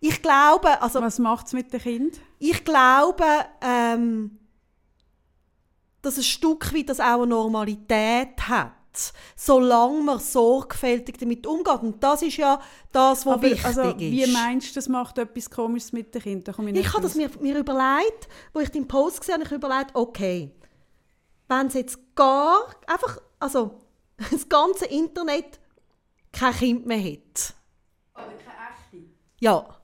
Ich glaube, also
Was macht es mit dem Kind?
ich glaube, ähm, dass ein Stück weit das auch eine Normalität hat, solange man sorgfältig damit umgeht. Und das ist ja das, was
Aber,
wichtig
also,
ist.
wie meinst du, das macht etwas Komisches mit dem Kind? Da komme ich
ich habe das mir, mir überlegt, wo ich den Post gesehen habe, ich überlegt, okay, wenn es jetzt gar, einfach, also das ganze Internet kein Kind mehr hat.
Aber keine echte.
Ja.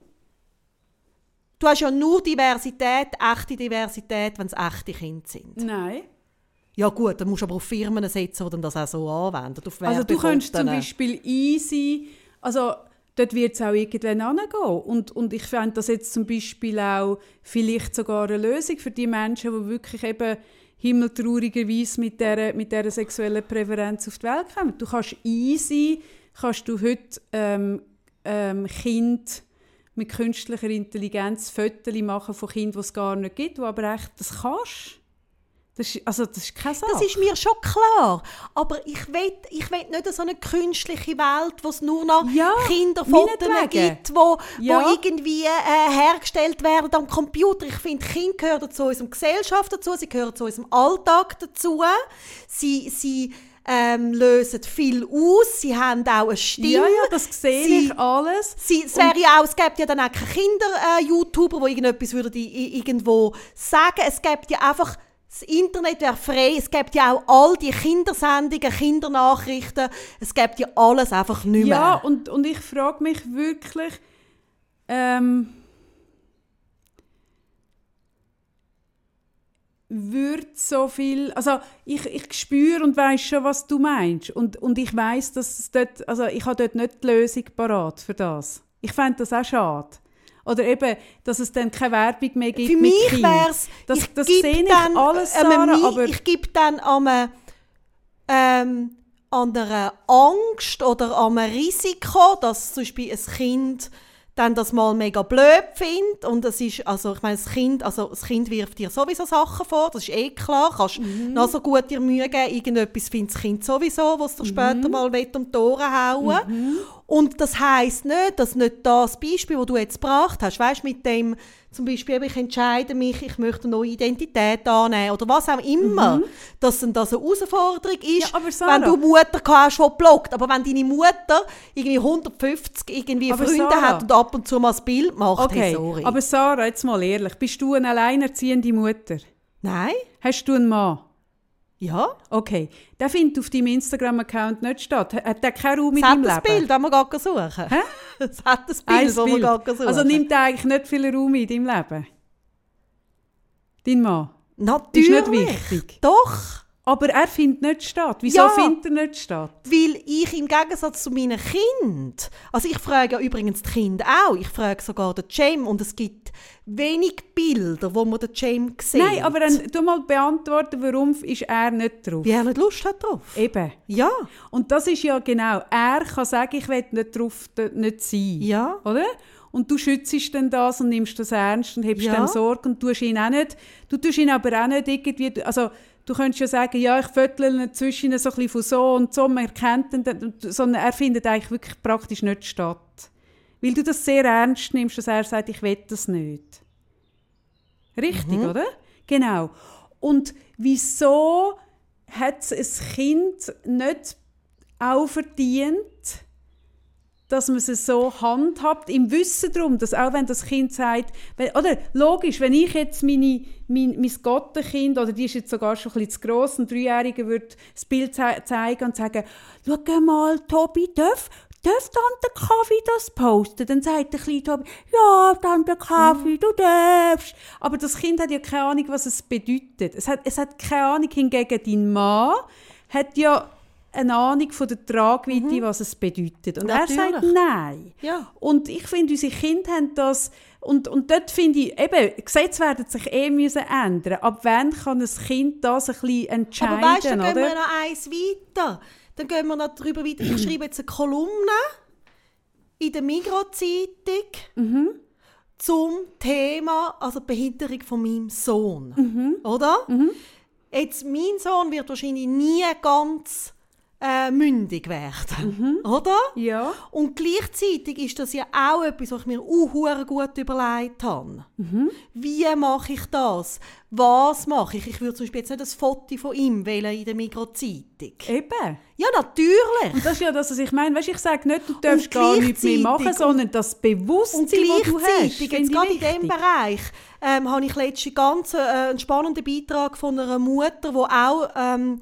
Du hast ja nur Diversität, echte Diversität, wenn es echte Kinder sind.
Nein.
Ja gut, dann musst du aber auf Firmen setzen, die dann das auch so anwenden.
Also du könntest zum. Beispiel easy, also dort wird es auch irgendwann hingehen. Und, und ich fände das jetzt zum Beispiel auch vielleicht sogar eine Lösung für die Menschen, die wirklich eben himmeltraurigerweise mit dieser, mit dieser sexuellen Präferenz auf die Welt kommen. Du kannst easy, kannst du heute ähm, ähm, Kind mit künstlicher Intelligenz Fotos machen von Kindern, die es gar nicht gibt, wo aber echt, das kannst. Das ist, also das ist keine Sache.
Das ist mir schon klar. Aber ich will, ich will nicht so eine künstliche Welt, wo es nur noch
Ja,
Kinderfotos gibt, wo,
Ja.
wo irgendwie äh, hergestellt werden am Computer. Ich finde, Kinder gehören zu unserer Gesellschaft dazu, sie gehören zu unserem Alltag dazu. Sie, sie ähm, lösen viel aus, sie haben auch eine Stimme.
ja, ja, das sehe
Sie-
ich alles.
Sie, es, wäre ja auch, es gibt ja dann auch keine Kinder-YouTuber, die irgendetwas würden die, irgendwo sagen. Es gibt ja einfach, das Internet wäre frei. Es gibt ja auch all die Kindersendungen, Kindernachrichten. Es gibt ja alles einfach nicht mehr.
Ja, und, und ich frage mich wirklich, ähm, wird so viel, also ich, ich spüre und weiß schon, was du meinst und, und ich weiß, dass es dort, also ich habe dort nicht die Lösung parat für das. Ich fände das auch schade. Oder eben, dass es dann keine Werbung mehr gibt
Für mich wäre es,
Das,
ich
das
gebe
sehe ich
dann
alles, Sarah,
Mi-
aber
ich gebe dann an eine, ähm, an einer Angst oder an einem Risiko, dass zum Beispiel ein Kind dann das mal mega blöd findet. Und es ist, also ich meine, das Kind, also das Kind wirft dir sowieso Sachen vor, das ist eh klar, kannst
Mhm.
noch so gut dir Mühe geben, irgendetwas findet das Kind sowieso, was dir
Mhm.
später mal um die Ohren hauen Und das heisst nicht, dass nicht das Beispiel, das du jetzt gebracht hast, weißt mit dem, zum Beispiel, ich entscheide mich, ich möchte eine neue Identität annehmen oder was auch immer, dass dann das eine Herausforderung ist,
Mhm. Ja, Sarah-
wenn du eine Mutter hast, die bloggt. Aber wenn deine Mutter irgendwie 150 irgendwie Freunde
Sarah-
hat und ab und zu mal ein Bild macht,
okay,
hey, sorry.
aber Sarah, jetzt mal ehrlich, bist du eine alleinerziehende Mutter?
Nein?
Hast du einen Mann?
Ja?
Okay, der findet auf deinem Instagram-Account nicht statt. Hat der keinen Raum in
Es
deinem
hat
Leben?
ein Bild, das wir gerade suchen.
Hä?
Es hat ein Bild,
Ein
das wir gerade suchen.
Also nimmt der eigentlich nicht viel Raum in deinem Leben? Dein Mann?
Natürlich.
Ist nicht wichtig?
Doch.
Aber er findet nicht statt. Wieso
Ja.
findet er nicht statt?
Weil ich im Gegensatz zu meinen Kind, also ich frage ja übrigens die Kinder auch, ich frage sogar den Cem und es gibt wenig Bilder, wo man den Cem sieht.
Nein, aber dann du mal beantworten, warum ist er nicht drauf?
Wie er nicht Lust hat drauf.
Eben.
Ja,
Und das ist ja genau, er kann sagen, ich will nicht drauf nicht sein.
ja.
Oder? Und du schützt dann das und nimmst das ernst und hebst
Ja.
dem Sorge und tust ihn auch nicht, du tust ihn aber auch nicht irgendwie, also du könntest ja sagen, ja, ich föttle zwischen so ein bisschen von so und so, man erkennt ihn, sondern er findet eigentlich wirklich praktisch nicht statt. Weil du das sehr ernst nimmst, dass er sagt, ich will das nicht. Richtig,
Mhm.
oder? Genau. Und wieso hat es ein Kind nicht auch verdient, dass man es so handhabt, im Wissen darum, dass auch wenn das Kind sagt, wenn, oder logisch, wenn ich jetzt meine, mein, mein Gottenkind, oder die ist jetzt sogar schon ein bisschen zu gross, ein Dreijähriger würde das Bild ze zeigen und sagen, schau mal, Tobi, darf, darf Tante Kaffee das posten? Dann sagt der kleine Tobi, ja, Tante Kaffee, du darfst. Aber das Kind hat ja keine Ahnung, was es bedeutet. Es hat, es hat keine Ahnung, hingegen dein Mann hat ja eine Ahnung von der Tragweite, was es bedeutet. Und er sagt
Natürlich.
nein.
Ja.
Und ich finde, unsere Kinder haben das, und, und dort finde ich, eben, Gesetze werden sich eh müssen ändern. Ab wann kann ein Kind das ein bisschen entscheiden,
Aber weißt du, dann
oder?
gehen wir noch eins weiter. Dann gehen wir noch darüber weiter. Ich schreibe jetzt eine Kolumne in der Migros-Zeitung
Mhm.
zum Thema also Behinderung von meinem Sohn.
Mhm.
Oder? Jetzt, mein Sohn wird wahrscheinlich nie ganz äh, mündig werden.
Mhm.
Oder?
ja.
Und gleichzeitig ist das ja auch etwas, was ich mir auch gut überlegt habe.
Mhm.
Wie mache ich das? Was mache ich? Ich würde zum Beispiel jetzt nicht ein Foto von ihm wählen in der Migros-Zeitung.
Eben.
Ja, natürlich.
Und das ist ja das, was ich meine. Weißt, ich sage nicht, du darfst gar nichts mehr
gleichzeitig-
machen, sondern das Bewusstsein,
Und
das du hast,
gleichzeitig, jetzt gerade in diesem. Bereich, ähm, habe ich letztens ganz äh, einen spannenden Beitrag von einer Mutter, die auch, ähm,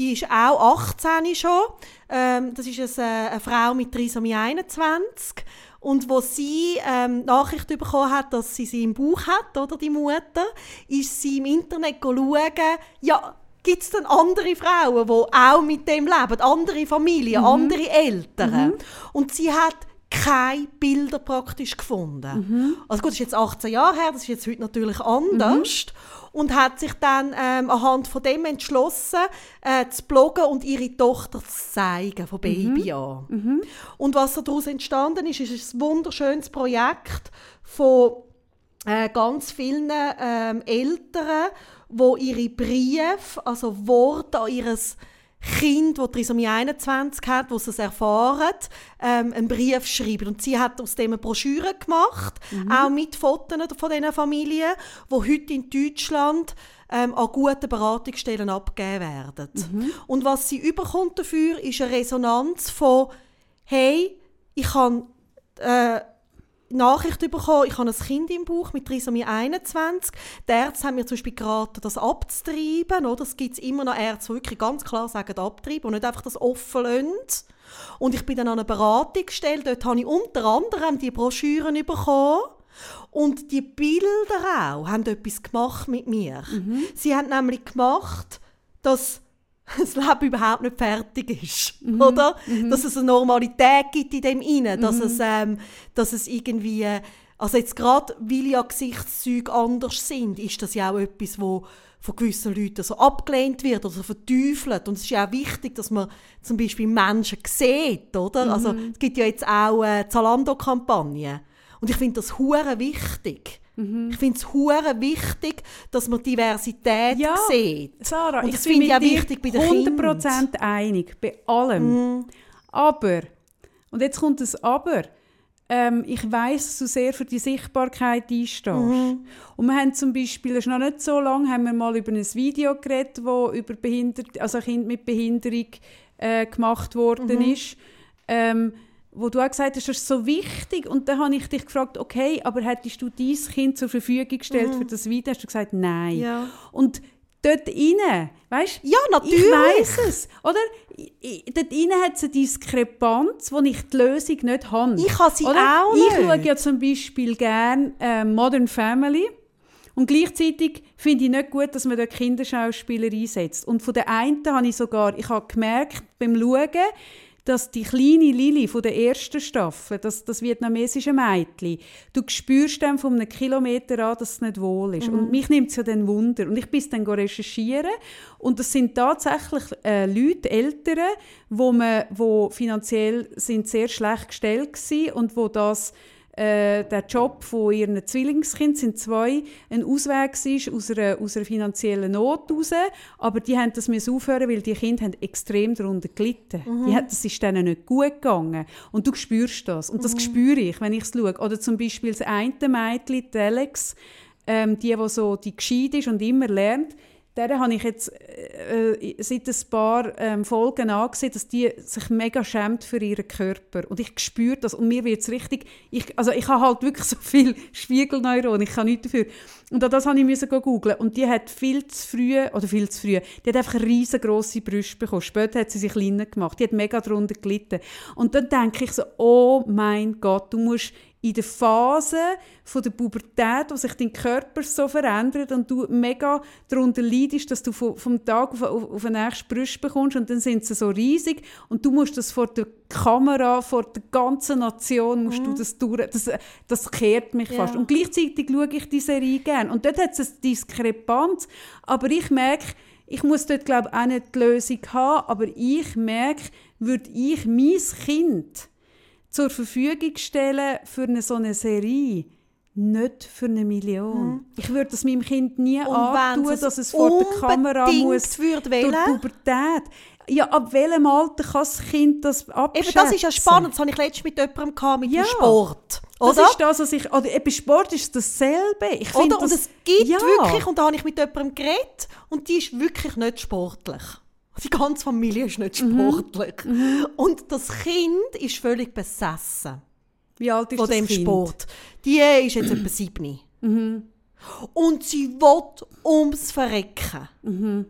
die ist auch 18 schon. Ähm, das ist eine, äh, eine Frau mit Trisomie 21. Und wo sie ähm, Nachricht bekommen hat, dass sie sie im Bauch hat, oder die Mutter, ist sie im Internet schauen, ja, gibt es denn andere Frauen, die auch mit dem leben, andere Familien, andere Eltern? Und sie hat keine Bilder praktisch gefunden. Also gut, das ist jetzt 18 Jahre her, das ist jetzt heute natürlich anders. Und hat sich dann ähm, anhand von dem entschlossen, äh, zu bloggen und ihre Tochter zu zeigen, von Baby an. Und was daraus entstanden ist, ist ein wunderschönes Projekt von äh, ganz vielen ähm, Eltern, wo ihre Briefe, also Worte an ihres Kind, das Trisomie 21 hat, sie es erfahren, ähm, einen Brief schreiben. Und sie hat aus dem eine Broschüre gemacht, auch mit Fotos von diesen Familien, die heute in Deutschland ähm, an guten Beratungsstellen abgegeben werden. Und was sie überkommt dafür, ist eine Resonanz von «Hey, ich habe äh, Nachricht bekommen, ich habe ein Kind im Bauch mit Trisomie 21. Die Ärzte haben mir zum Beispiel geraten, das abzutreiben. Oder? Es gibt immer noch Ärzte, die wirklich ganz klar sagen, abtreiben und nicht einfach das offen lassen. Und ich bin dann an eine Beratung gestellt. Dort habe ich unter anderem die Broschüren bekommen. Und die Bilder auch haben etwas gemacht mit mir. Sie haben nämlich gemacht, dass das Leben überhaupt nicht fertig ist, oder? Dass es eine Normalität gibt in dem Innen, dass es, ähm, dass es irgendwie, also jetzt gerade, weil ja Gesichtszüge anders sind, ist das ja auch etwas, wo von gewissen Leuten so abgelehnt wird oder so verteufelt. Und es ist ja auch wichtig, dass man zum Beispiel Menschen sieht, oder? Also es gibt ja jetzt auch äh, Zalando-Kampagnen. Und ich finde das hure wichtig. Ich finde es hure wichtig, dass man Diversität
Ja,
sieht.
Sarah,
Und
ich
das
bin
finde ich auch wichtig bei den
100% einig, bei allem.
Mhm.
Aber, und jetzt kommt das Aber, ähm, ich weiß, dass du sehr für die Sichtbarkeit einstehst.
Mhm.
Und wir haben zum Beispiel, es ist noch nicht so lange, haben wir mal über ein Video geredet, wo über Behindert, also Kind mit Behinderung äh, gemacht worden
Mhm.
ist. Ähm, wo du auch gesagt hast, das ist so wichtig. Und dann habe ich dich gefragt, okay, aber hättest du dein Kind zur Verfügung gestellt für das Video? Hast du gesagt, nein.
Mhm. Ja.
Und dort inne, weißt
Ja, natürlich.
Ich weiß es, oder? Dort inne hat es eine Diskrepanz, wo ich die Lösung nicht habe.
Ich habe sie
oder?
auch
Ich
nicht.
schaue ja zum Beispiel gerne äh, Modern Family. Und gleichzeitig finde ich nicht gut, dass man dort Kinderschauspieler einsetzt. Und von der einen habe ich sogar, ich habe gemerkt beim Schauen, dass die kleine Lili von der ersten Staffel, das, das vietnamesische Mädchen, du spürst dann von einem Kilometer an, dass es nicht wohl ist. Mhm. Und mich nimmt es ja dann Wunder. Und ich bin dann recherchieren und das sind tatsächlich äh, Leute, Eltern, wo, man, wo finanziell sind sehr schlecht gestellt waren und wo das äh, der Job von ihren Zwillingskind sind zwei ein Ausweg war aus einer, aus einer finanziellen Not raus, aber die haben das müssen aufhören, weil die Kinder haben extrem darunter gelitten. Mhm. Die hat, das ist denen nicht gut gegangen und du spürst das und das mhm. spüre ich, wenn ich es schaue. Oder zum Beispiel das eine Mädchen, die Alex, ähm, die, die so die gescheit ist und immer lernt, der habe ich jetzt äh, äh, seit ein paar ähm, Folgen angesehen, dass die sich mega schämt für ihren Körper. Und ich spüre das und mir wird es richtig... Ich, also ich habe halt wirklich so viel Spiegelneuronen, ich kann nichts dafür. Und das habe ich müssen googeln und die hat viel zu früh, oder viel zu früh, die hat einfach riesengroße Brüste bekommen. Später hat sie sich kleiner gemacht. Die hat mega darunter gelitten. Und dann denke ich so, oh mein Gott, du musst in der Phase von der Pubertät, wo sich dein Körper so verändert und du mega darunter leidest, dass du vom Tag auf, auf, auf den nächsten Brüste bekommst und dann sind sie so riesig und du musst das vor der Kamera, vor der ganzen Nation musst mhm. du das durch, das, das kehrt mich ja. fast. Und gleichzeitig schaue ich die Serie gerne und dort hat es eine Diskrepanz, aber ich merke, ich muss dort glaube auch nicht die Lösung haben, aber ich merke, würde ich mein Kind zur Verfügung stellen für eine so eine Serie, nicht für eine Million. Mhm. Ich würde das meinem Kind nie antun, dass es vor der Kamera muss durch Pubertät. Ja, ab welchem Alter kann das Kind das abschätzen?
Eben, das ist ja spannend. Das hatte ich letztens mit jemandem gehabt, mit ja. dem Sport.
Oder? Das ist das, was ich... Oder eben Sport ist dasselbe. Ich
oder? Das, und es gibt ja. wirklich, und da habe ich mit jemandem geredet, und die ist wirklich nicht sportlich. Die ganze Familie ist nicht mhm. sportlich. Mhm. Und das Kind ist völlig besessen.
Wie alt ist
von
das
dem
kind?
Sport. Die ist jetzt etwa sieben. Mhm. Und sie will ums Verrecken. Mhm.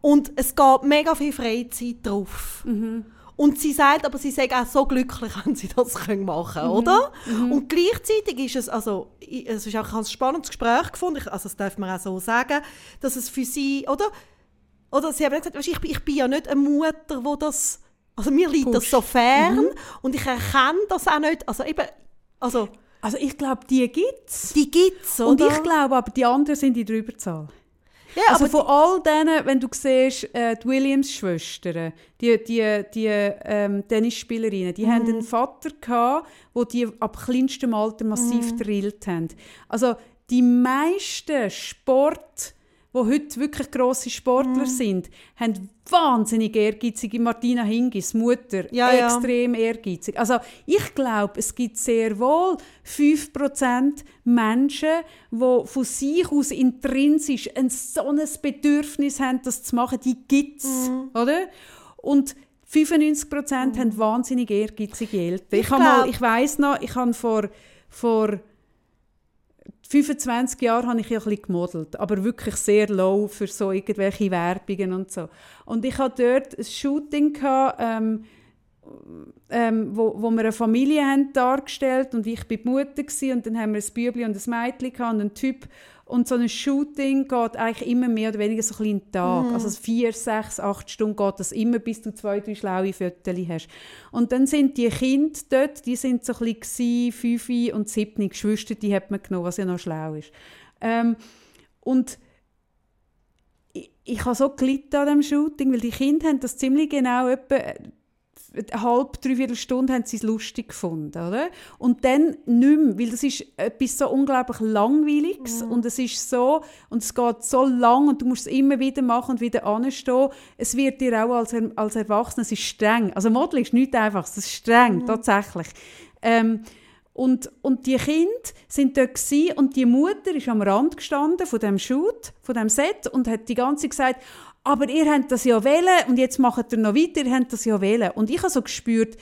Und es geht mega viel Freizeit drauf. Mhm. Und sie sagt, aber sie sei auch so glücklich, wenn sie das machen können, mhm. oder? Mhm. Und gleichzeitig ist es, also, es ist auch ein spannendes Gespräch gefunden, also das darf man auch so sagen, dass es für sie, oder? Oder sie haben gesagt, weißt, ich, ich bin ja nicht eine Mutter, wo das, also mir liegt Push. das so fern mhm. und ich erkenne das auch nicht, also eben, also...
Also ich glaube, die gibt es.
Die gibt es,
Und ich glaube aber, die anderen sind in der Überzahl. Ja, also von all denen, wenn du siehst, äh, die Williams-Schwestern, die, die, die ähm, Tennisspielerinnen, die mhm. haben einen Vater gehabt, wo die ab kleinstem Alter massiv mhm. drillt haben. Also die meisten Sport die heute wirklich grosse Sportler mm. sind, haben wahnsinnig ehrgeizige Martina Hingis, Mutter, ja, extrem ja. ehrgeizig. Also ich glaube, es gibt sehr wohl 5% Menschen, die von sich aus intrinsisch ein so ein Bedürfnis haben, das zu machen, die gibt es, mm. oder? Und 95 mm. haben wahnsinnig ehrgeizige Eltern. Ich, ich, mal, ich weiss noch, ich habe vor, vor 25 Jahre habe ich ja ein bisschen gemodelt, aber wirklich sehr low für so irgendwelche Werbungen und so. Und ich hatte dort ein Shooting, gehabt, ähm, ähm, wo, wo wir eine Familie haben dargestellt und ich war die Mutter gewesen, und dann haben wir ein Bübli und ein Mädchen und einen Typ und so ein Shooting geht eigentlich immer mehr oder weniger so ein bisschen Tag. Mhm. Also vier, sechs, acht Stunden geht das immer, bis du zwei, drei schlaue Fotos hast. Und dann sind die Kinder dort, die sind so ein bisschen fünf und sieben Geschwister, die hat man genommen, was ja noch schlau ist. Ähm, und ich, ich habe so gelitten an diesem Shooting, weil die Kinder haben das ziemlich genau etwa eine halbe, dreiviertel Stunde haben sie es lustig gefunden, oder? Und dann nicht mehr, weil das ist etwas so unglaublich Langweiliges mhm. und es ist so, und es geht so lang und du musst es immer wieder machen und wieder anstehen. Es wird dir auch als, als Erwachsener, es ist streng. Also Model ist nicht einfach, es ist streng, mhm. tatsächlich. Ähm, und, und die Kinder sind dort gewesen, und die Mutter ist am Rand gestanden von dem Shoot, von dem Set und hat die ganze Zeit gesagt, aber ihr habt das ja wählen und jetzt macht ihr noch weiter, ihr habt das ja wählen. Und ich habe so gespürt,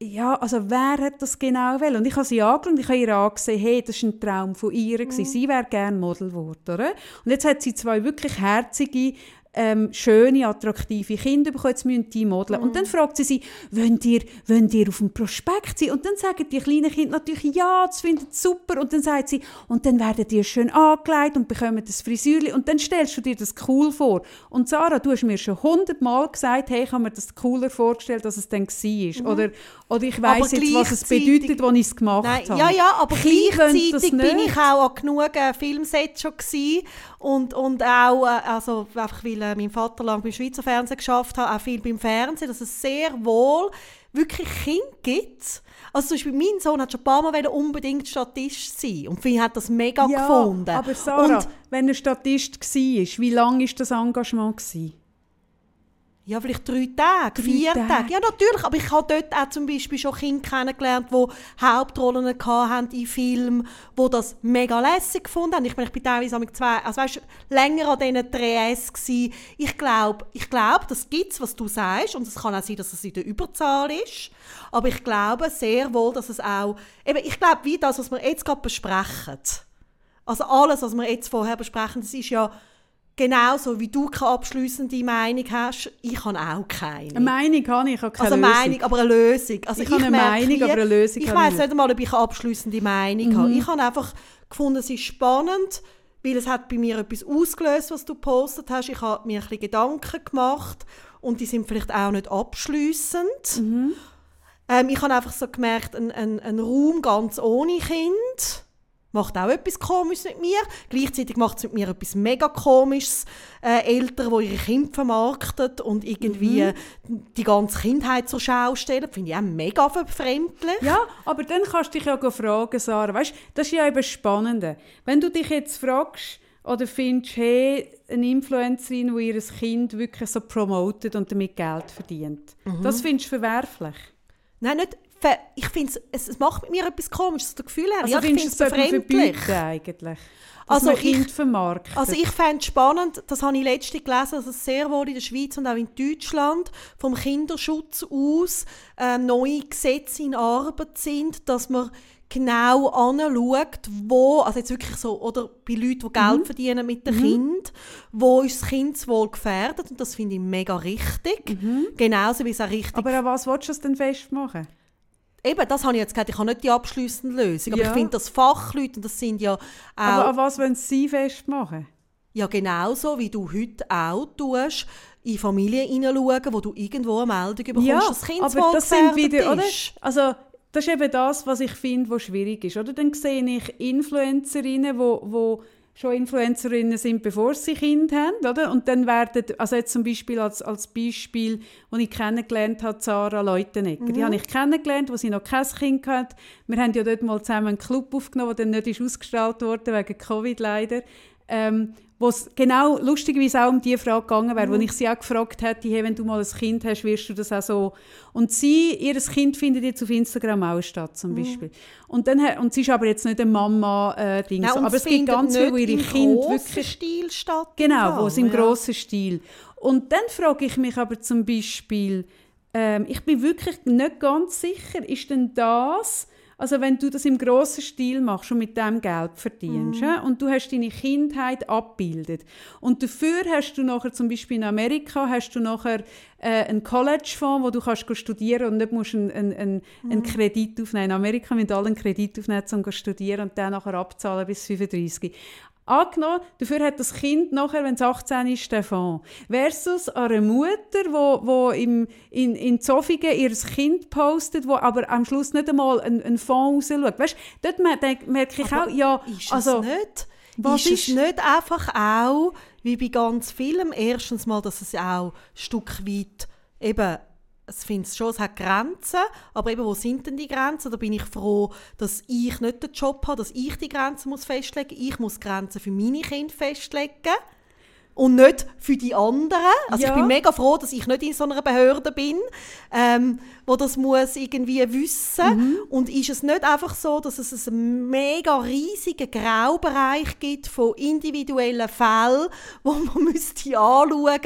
ja, also wer hat das genau wählen? Und ich habe sie angeschaut und ich habe ihr angesehen, hey, das war ein Traum von ihr, mhm. sie wäre gerne Model geworden, oder? Und jetzt hat sie zwei wirklich herzige, ähm, schöne, attraktive Kinder bekommen, jetzt müssen die modeln. Und dann fragt sie sie, wollt ihr, wollt ihr auf dem Prospekt sein? Und dann sagen die kleinen Kinder natürlich, ja, das finden sie super. Und dann sagt sie, und dann werden die schön angelegt und bekommen das Frisürli. Und dann stellst du dir das cool vor. Und Sarah, du hast mir schon hundertmal gesagt, hey, ich habe mir das cooler vorgestellt, als es dann war. Mhm. Oder, oder ich weiss jetzt, was es bedeutet, als ich es gemacht
Nein,
habe.
Ja, ja, aber gleichzeitig bin ich auch an genug äh, Filmsets schon gewesen und, und auch, äh, also einfach weil äh, mein Vater lange beim Schweizer Fernsehen geschafft hat, auch viel beim Fernsehen, dass es sehr wohl wirklich Kinder gibt. Also zum Beispiel mein Sohn hat schon ein paar Mal unbedingt Statist sein und ich hat das mega
ja,
gefunden.
aber Sarah,
und,
wenn er Statist war, wie lang war das Engagement? Gewesen?
Ja, vielleicht drei Tage,
Drei
vier
Tage.
Tage. Ja, natürlich. Aber ich habe dort auch zum Beispiel schon Kinder kennengelernt, die Hauptrollen hatten in Filmen, die das mega lässig gefunden haben. Ich, meine, ich bin teilweise mit zwei, also weißt, länger an diesen Drehs gsi. Ich glaube, ich glaub, das gibt's, was du sagst. Und es kann auch sein, dass es in der Überzahl ist. Aber ich glaube sehr wohl, dass es auch, eben, ich glaube, wie das, was wir jetzt gerade besprechen. Also alles, was wir jetzt vorher besprechen, das ist ja genauso, wie du keine abschliessende Meinung hast. Ich habe auch keine.
Eine Meinung habe ich, ich habe keine
Also eine. Meinung, aber eine Lösung. Also
Ich habe eine Meinung,
wie-
aber eine Lösung
Ich
ich
weiß
nicht.
einmal, ob ich eine abschliessende Meinung habe. Ich habe einfach gefunden, es ist spannend, weil es hat bei mir etwas ausgelöst, was du gepostet hast. Ich habe mir ein bisschen Gedanken gemacht und die sind vielleicht auch nicht abschliessend. Ähm, ich habe einfach so gemerkt, ein, ein, ein Raum ganz ohne Kind macht auch etwas Komisches mit mir. Gleichzeitig macht es mit mir etwas mega Komisches. Äh, Eltern, die ihre Kinder vermarkten und irgendwie äh, die ganze Kindheit zur Schau stellen, finde ich auch mega verfremdlich.
Ja, aber dann kannst du dich ja fragen, Sarah. Weißt, das ist ja eben spannend. Wenn du dich jetzt fragst oder findest, hey, eine Influencerin, die ihr Kind wirklich so promotet und damit Geld verdient,
Mhm.
das findest du verwerflich.
Nein, nicht ich finde es, es macht mit mir etwas Komisches, das Gefühl habe.
Also
ja, ich finde
es
es
verbieten eigentlich? Dass
Also
man
ich-? Also ich fände es spannend, das habe ich letztens gelesen, dass es sehr wohl in der Schweiz und auch in Deutschland vom Kinderschutz aus äh, neue Gesetze in Arbeit sind, dass man genau anschaut, wo, also jetzt wirklich so, oder bei Leuten, die Geld
Mhm.
verdienen mit dem Kind, wo ist das Kindeswohl gefährdet und das finde ich mega richtig. Genauso wie es auch richtig
Mhm. aber an was willst du das denn festmachen?
Eben, das habe ich jetzt gesagt, ich habe nicht die abschliessende Lösung, aber
Ja.
ich finde, dass Fachleute, und das sind ja auch
Aber an was wollen sie festmachen?
Ja, genauso wie du heute auch tust, in Familien hineinschauen, wo du irgendwo eine Meldung bekommst, dass das Kind
aber das sind wieder, oder? Also das ist eben das, was ich finde, was schwierig ist, oder? Dann sehe ich Influencerinnen, wo, wo schon Influencerinnen sind, bevor sie Kind haben, oder? Und dann werden, also jetzt zum Beispiel als, als Beispiel, wo ich kennengelernt habe, Sarah Leutenegger.
Mhm.
Die habe ich kennengelernt, wo sie noch kein Kind hatte. Wir haben ja dort mal zusammen einen Club aufgenommen, der dann nicht ist ausgestrahlt wurde, wegen Covid leider. Ähm, wo es genau lustigerweise auch um die Frage gegangen wäre, wo ich sie auch gefragt hätte, hey, wenn du mal ein Kind hast, wirst du das auch so... Und sie, ihr Kind findet jetzt auf Instagram auch statt, zum Beispiel. Und, dann, und sie ist aber jetzt nicht eine Mama-Ding,
Nein,
so. aber es gibt ganz viele, wo ihre
im
Kinder wirklich...
Stil statt.
Genau, wo es im
ja.
grossen Stil. Und dann frage ich mich aber zum Beispiel, ähm, ich bin wirklich nicht ganz sicher, ist denn das, also wenn du das im grossen Stil machst und mit dem Geld verdienst
Mhm.
ja, und du hast deine Kindheit abgebildet und dafür hast du nachher zum Beispiel in Amerika hast du nachher äh, einen College-Fonds, wo du kannst studieren und nicht musst einen, einen, einen,
Mhm.
einen Kredit aufnehmen. In Amerika müssen alle einen Kredit aufnehmen, um zu studieren und dann nachher abzahlen bis 35. Angenommen, dafür hat das Kind nachher, wenn es 18 ist, den Fonds. Versus eine Mutter, wo, wo im, in, in Zofingen ihr Kind postet, wo aber am Schluss nicht einmal einen, einen Fonds rausschaut. Weißt, dort mer- denk- merke ich
Aber
auch, ja,
Ist
also,
nicht?
was
ist,
ist-
es nicht einfach auch, wie bei ganz vielen, erstens mal, dass es auch ein Stück weit eben ich finde es schon, es hat Grenzen, aber eben, wo sind denn die Grenzen? Da bin ich froh, dass ich nicht den Job habe, dass ich die Grenzen muss festlegen muss. Ich muss Grenzen für meine Kinder festlegen und nicht für die anderen. Also
Ja.
ich bin mega froh, dass ich nicht in so einer Behörde bin, ähm, wo das muss irgendwie wissen.
Mhm.
Und ist es nicht einfach so, dass es einen mega riesigen Graubereich gibt von individuellen Fällen, wo man müsste anschauen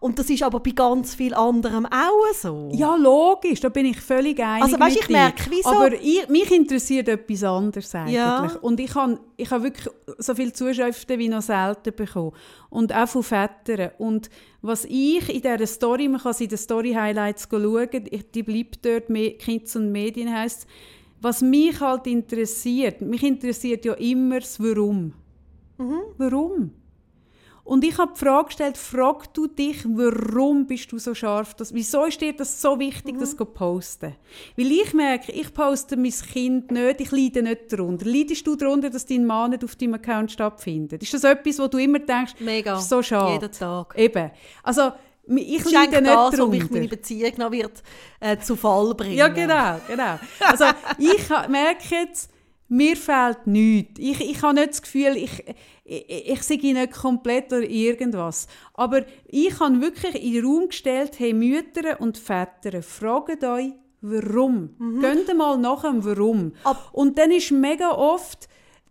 Und das ist aber bei ganz viel anderem auch so.
Ja, logisch, da bin ich völlig einig
Also,
mit
ich merke, wieso-
Aber ich, mich interessiert etwas anderes eigentlich.
Ja.
Und ich habe ich hab wirklich so viele Zuschriften wie noch selten bekommen. Und auch auch von Vätern. Und was ich in dieser Story, man kann sie in den Story-Highlights schauen, die bleibt dort, Kids und Medien heisst was mich halt interessiert, mich interessiert ja immer das Warum. Mhm. Warum? Und ich habe die Frage gestellt, frag du dich, warum bist du so scharf? Das, wieso ist dir das so wichtig, mhm. das zu posten? Weil ich merke, ich poste mein Kind nicht, ich leide nicht darunter. Leidest du darunter, dass dein Mann nicht auf deinem Account stattfindet? Ist das etwas, wo du immer denkst,
Mega.
so schade?
jeden Tag.
Eben. Also, ich leide nicht
das,
darunter.
ob ich meine Beziehung noch wird, äh, zu Fall bringen.
Ja, genau, genau. Also ich merke jetzt, mir fehlt nichts. Ich, ich habe nicht das Gefühl, ich, ich, ich sage nicht komplett oder irgendwas. Aber ich habe wirklich in den Raum gestellt, hey Mütter und Väter, fragt euch, warum. Mhm. Geht mal nach dem Warum. Ab und dann ist mega oft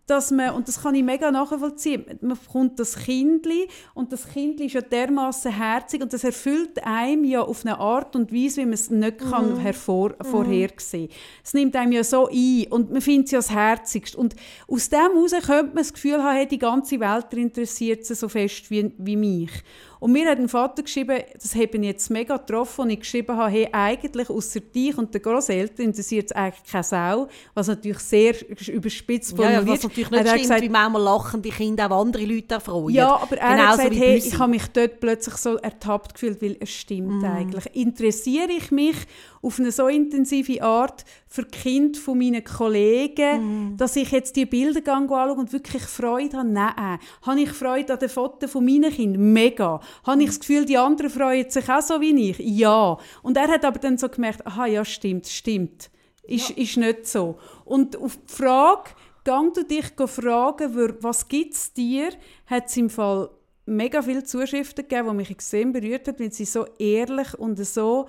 dass man, und das kann ich mega nachvollziehen, man bekommt das Kindli und das Kindli ist ja dermaßen herzig und das erfüllt einem ja auf eine Art und Weise, wie man es nicht mhm. kann hervor, mhm. vorhersehen Es nimmt einem ja so ein und man findet es ja das Herzigste. Und aus dem heraus könnte man das Gefühl haben, hey, die ganze Welt interessiert sie so fest wie, wie mich. Und mir hat ein Vater geschrieben, das hat ihn jetzt mega getroffen, und ich geschrieben habe, hey, eigentlich außer dich und den Großeltern interessiert es eigentlich keine Sau, was natürlich sehr überspitzt
formuliert. Ja, ja, was natürlich nicht stimmt, gesagt, wie manchmal lachen die Kinder auch andere Leute erfreuen.
Ja, aber er Genauso hat gesagt, hey, ich habe mich dort plötzlich so ertappt gefühlt, weil es stimmt mm. eigentlich. Interessiere ich mich auf eine so intensive Art für die Kinder von meinen Kollegen, mm. dass ich jetzt die Bilder anschaue und wirklich Freude habe? Nein. Habe ich Freude an den Fotos von meinen Kindern? Mega. Habe ich das Gefühl, die anderen freuen sich auch so wie ich? Ja. Und er hat aber dann so gemerkt, aha, ja, stimmt, stimmt. Ist, ja. ist nicht so. Und auf die Frage, gang du dich fragen, was gibt es dir, hat es im Fall mega viele Zuschriften gegeben, die mich extrem berührt haben, weil sie so ehrlich und so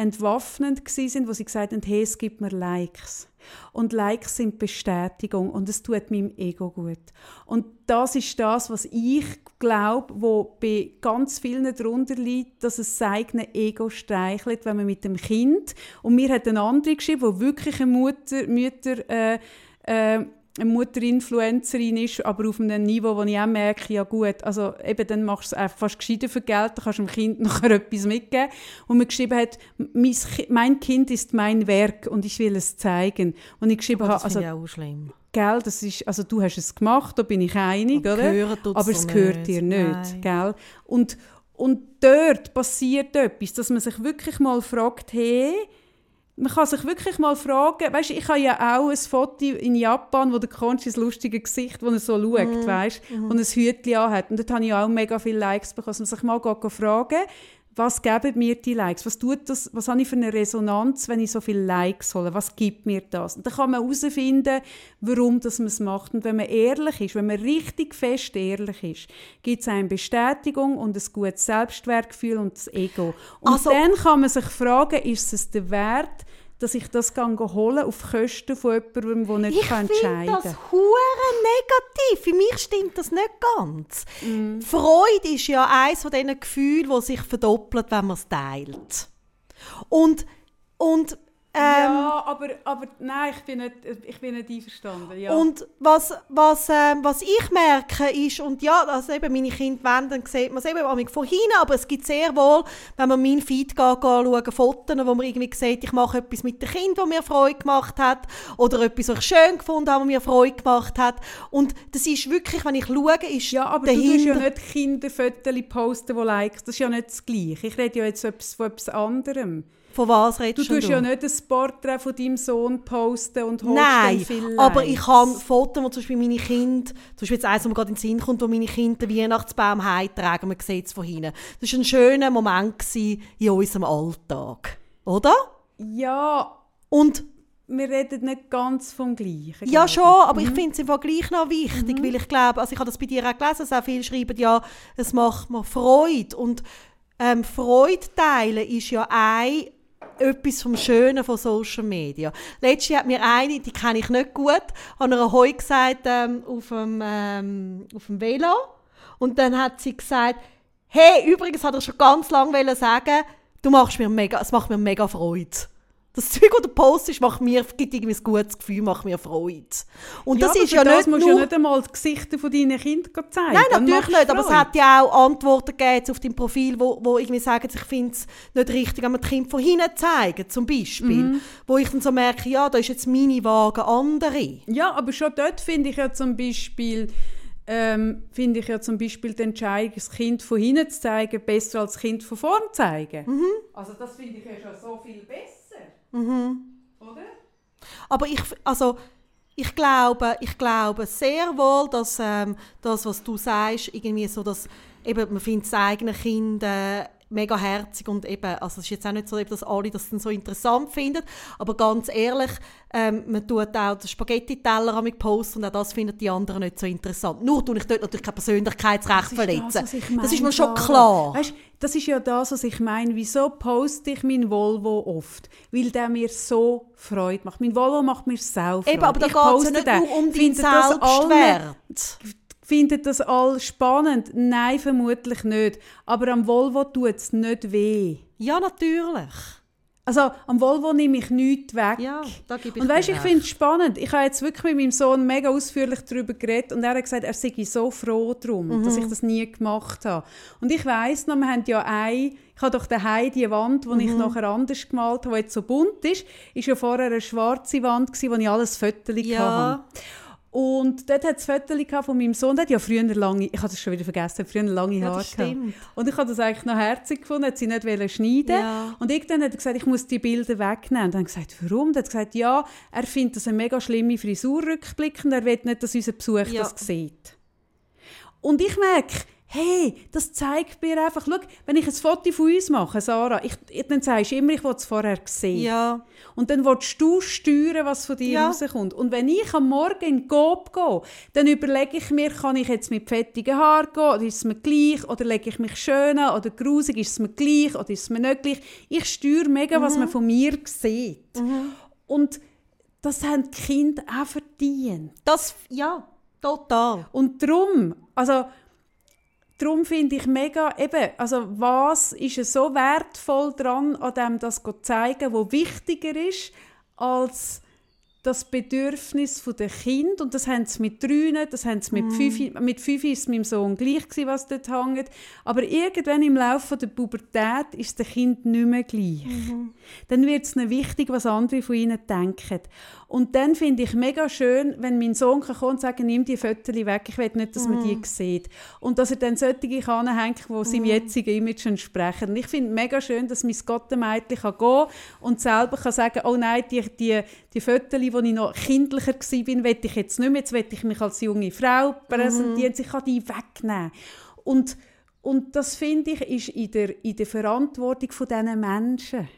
entwaffnend sind, wo sie gesagt haben, hey, es gibt mir Likes. Und Likes sind Bestätigung und es tut meinem Ego gut. Und das ist das, was ich glaube, wo bei ganz vielen darunter liegt, dass es sein eigenes Ego streichelt, wenn man mit dem Kind, und mir hat eine andere geschrieben, wo wirklich eine Mutter, Mütter äh, äh, eine Mutter-Influencerin ist, aber auf einem Niveau, wo ich auch merke, ja gut, also eben dann machst du es einfach fast gescheiter für Geld, dann kannst du dem Kind nachher etwas mitgeben. Und mir geschrieben hat, mein Kind ist mein Werk und ich will es zeigen. Und ich geschrieben das
habe, also, ich auch schlimm.
Gell, das ist, also du hast es gemacht, da bin ich einig, aber oder? Aber es gehört nicht. dir nicht, gell? Und, und dort passiert etwas, dass man sich wirklich mal fragt, hey, man kann sich wirklich mal fragen, weißt, ich habe ja auch ein Foto in Japan, wo der Conchi das lustige Gesicht, wo er so schaut, mm. weißt, mm. er ein Hütchen anhat. Und dort habe ich auch mega viele Likes bekommen. Also man sich mal fragen, was geben mir die Likes? Was, tut das, was habe ich für eine Resonanz, wenn ich so viele Likes hole? Was gibt mir das? Und dann kann man herausfinden, warum das man es macht. Und wenn man ehrlich ist, wenn man richtig fest ehrlich ist, gibt es eine Bestätigung und ein gutes Selbstwertgefühl und das Ego. Und also, dann kann man sich fragen, ist es der Wert, dass ich das holen auf Kosten von jemandem, der nicht
ich
entscheiden kann.
das hure negativ. Für mich stimmt das nicht ganz. Mm. Freude ist ja eines von diesen Gefühlen, die sich verdoppelt, wenn man es teilt. Und, und
ähm, ja, aber, aber nein, ich bin nicht, ich bin nicht einverstanden. Ja.
Und was, was, ähm, was ich merke ist, und ja, also eben meine Kinder wollen, dann sieht man es eben von hinten, aber es gibt sehr wohl, wenn man meinen Feed geht, schauen, Fotos, wo man irgendwie sieht, ich mache etwas mit dem Kind, das mir Freude gemacht hat, oder etwas, was ich schön gefunden habe, was mir Freude gemacht hat. Und das ist wirklich, wenn ich schaue, ist
Ja, aber dahinter... du tust ja nicht Kinderfotos posten, die Likes, das ist ja nicht das Gleiche. Ich rede ja jetzt von etwas anderem.
Von was redest
du? Du tust ja nicht ein Porträt von deinem Sohn posten und holst
Nein, aber ich habe Fotos, wo zum Beispiel meine Kinder, zum Beispiel jetzt eins, wo mir gerade in den Sinn kommt, wo meine Kinder den Weihnachtsbaum heimtragen, man sieht es von hinten. Das war ein schöner Moment in unserem Alltag, oder?
Ja.
Und
wir reden nicht ganz vom Gleichen.
Ja, schon, aber mhm. ich finde es im Vergleich noch wichtig, mhm. weil ich glaube, also ich habe das bei dir auch gelesen, sehr viele schreiben ja, es macht mir Freude und ähm, Freude teilen ist ja ein etwas vom Schönen von Social Media. Letztes hat mir eine, die kenne ich nicht gut, hat einer Heu gesagt ähm, auf, dem, ähm, auf dem Velo. Und dann hat sie gesagt, hey, übrigens hat er schon ganz lange sagen, du machst mir mega, es macht mir mega Freude. Das Zeug, das du postest, macht mir, gibt irgendwie ein gutes Gefühl, macht mir Freude. Und das
aber
ist ja
das
nicht
musst
nur...
ja nicht einmal die Gesichter von deinen Kindern zeigen.
Nein, natürlich nicht,
du
aber es
Freude.
hat ja auch Antworten gegeben auf deinem Profil, wo, wo irgendwie sagen, ich finde es nicht richtig, wenn man die Kinder von hinten zeigen, zum Beispiel.
Mhm.
Wo ich dann so merke, ja, da ist jetzt meine Waage andere.
Ja, aber schon dort finde ich ja zum Beispiel, ähm, finde ich ja zum Beispiel die Entscheidung, das Kind von hinten zu zeigen, besser als das Kind von vorn zu zeigen.
Mhm.
Also das finde ich ja schon so viel besser. Oder?
Aber ich, also, ich glaube, ich glaube sehr wohl, dass ähm, das, was du sagst, irgendwie so, dass eben, man findet das eigene Kind äh, mega herzig und eben, also es ist jetzt auch nicht so, dass alle das dann so interessant finden, aber ganz ehrlich, ähm, man tut auch den Spaghetti-Teller an mich posten und auch das finden die anderen nicht so interessant. Nur tue ich dort natürlich kein Persönlichkeitsrecht verletzen.
ich
Das, ist mir schon klar.
Weißt, das ist ja das, was ich meine. Wieso poste ich meinen Volvo oft? Weil der mir so Freude macht. Mein Volvo macht mir sau Freude.
Eben, aber da
Ich
geht es ja nicht nur um deinen
das
Selbstwert.
Findet das all spannend? Nein, vermutlich nicht. Aber am Volvo tut es nicht weh.
Ja, natürlich.
Also am Volvo nehme ich nichts weg.
Ja, da gebe ich
Und weißt, ich finde es spannend. Ich habe jetzt wirklich mit meinem Sohn mega ausführlich darüber geredet und er hat gesagt, er sei so froh darum, dass ich das nie gemacht habe. Und ich weiss noch, wir haben ja ein, ich habe doch daheim die Wand, die ich nachher anders gemalt habe, die jetzt so bunt ist, ist ja vorher eine schwarze Wand gewesen, wo ich alles Fotos
Ja.
hatte. Und dort hat es Fotos von meinem Sohn, der hat ja früher lange, ich habe das schon wieder vergessen, hat früher lange
Ja,
Haare gehabt.
stimmt.
Und ich habe das eigentlich noch herzig gefunden, hat sie nicht wollen schneiden
Ja.
Und irgendwann hat er gesagt, ich muss die Bilder wegnehmen. Und dann habe ich gesagt, warum? Dann hat er gesagt, ja, er findet das eine mega schlimme Frisur rückblickend, er will nicht, dass unser Besuch
Ja.
das sieht. Und ich merke, hey, das zeigt mir einfach, schau, wenn ich ein Foto von uns mache, Sarah, ich, dann sagst du immer, ich will es vorher sehen.
Ja.
Und dann willst du steuern, was von dir
Ja.
rauskommt. Und wenn ich am Morgen in Coop gehe, dann überlege ich mir, kann ich jetzt mit fettigen Haaren gehen, oder ist es mir gleich, oder lege ich mich schön an, oder grusig, ist es mir gleich, oder ist es mir nicht gleich. Ich steuere mega, was man von mir sieht. Und das haben die Kinder auch verdient.
Das, ja, total.
Und darum, also darum finde ich mega, eben, also was ist so wertvoll dran, an dem das zu zeigen, wo wichtiger ist, als das Bedürfnis der Kind und das haben sie mit drei, das haben sie mit fünf, mit fünf ist es meinem Sohn gleich gewesen, was dort hängt, aber irgendwann im Laufe der Pubertät ist der Kind nicht mehr gleich. Dann wird es wichtig, was andere von ihnen denken. Und dann finde ich mega schön, wenn mein Sohn kann kommen und sagen, nimm die Fotos weg, ich will nicht, dass man die sieht. Und dass er dann solche anhängt, die seinem jetzigen Image entsprechen. Und ich finde mega schön, dass mein Gottemädchen kann gehen und selber kann sagen, oh nein, die, die, die Fotos, wo ich noch kindlicher war, will ich jetzt nicht mehr, jetzt will ich mich als junge Frau präsentieren, ich kann die wegnehmen. Und, und das finde ich, ist in der, in der Verantwortung von diesen Menschen.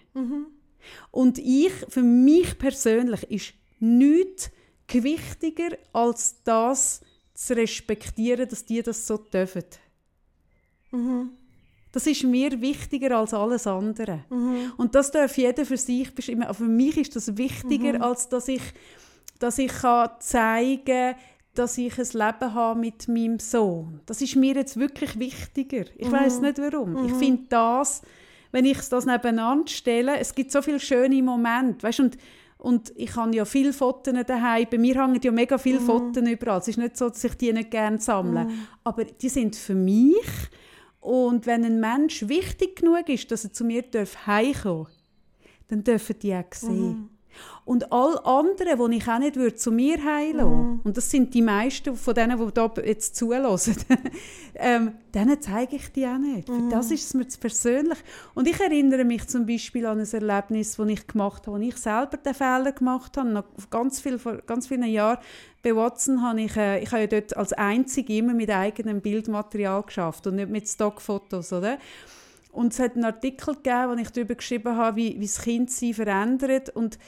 Und ich, für mich persönlich, ist nichts gewichtiger, als das zu respektieren, dass die das so dürfen. Das ist mir wichtiger als alles andere. Und das darf jeder für sich bestimmen. Für mich ist das wichtiger, als dass ich, dass ich kann zeigen dass ich ein Leben habe mit meinem Sohn. Das ist mir jetzt wirklich wichtiger. Ich weiß nicht warum. Ich finde das, wenn ich das nebeneinander stelle, es gibt so viele schöne Momente, weißt, und und ich habe ja viele Fotos daheim. Bei mir hängen ja mega viele Fotos überall. Es ist nicht so, dass ich die nicht gerne sammle. Aber die sind für mich. Und wenn ein Mensch wichtig genug ist, dass er zu mir heimkommen darf, dann dürfen die auch sehen. Und all anderen, die ich auch nicht würde, zu mir heilen und das sind die meisten von denen, die da jetzt zulassen, ähm, denen zeige ich die auch nicht. Für das ist es mir zu persönlich. Und ich erinnere mich zum Beispiel an ein Erlebnis, das ich gemacht habe, wo ich selber den Fehler gemacht habe. Nach ganz, viel, vor ganz vielen Jahren bei Watson habe ich, äh, ich habe ja dort als Einzige immer mit eigenem Bildmaterial geschafft und nicht mit Stockfotos, oder? Und es hat einen Artikel gegeben, wo ich darüber geschrieben habe, wie, wie das Kind sie verändert. Und,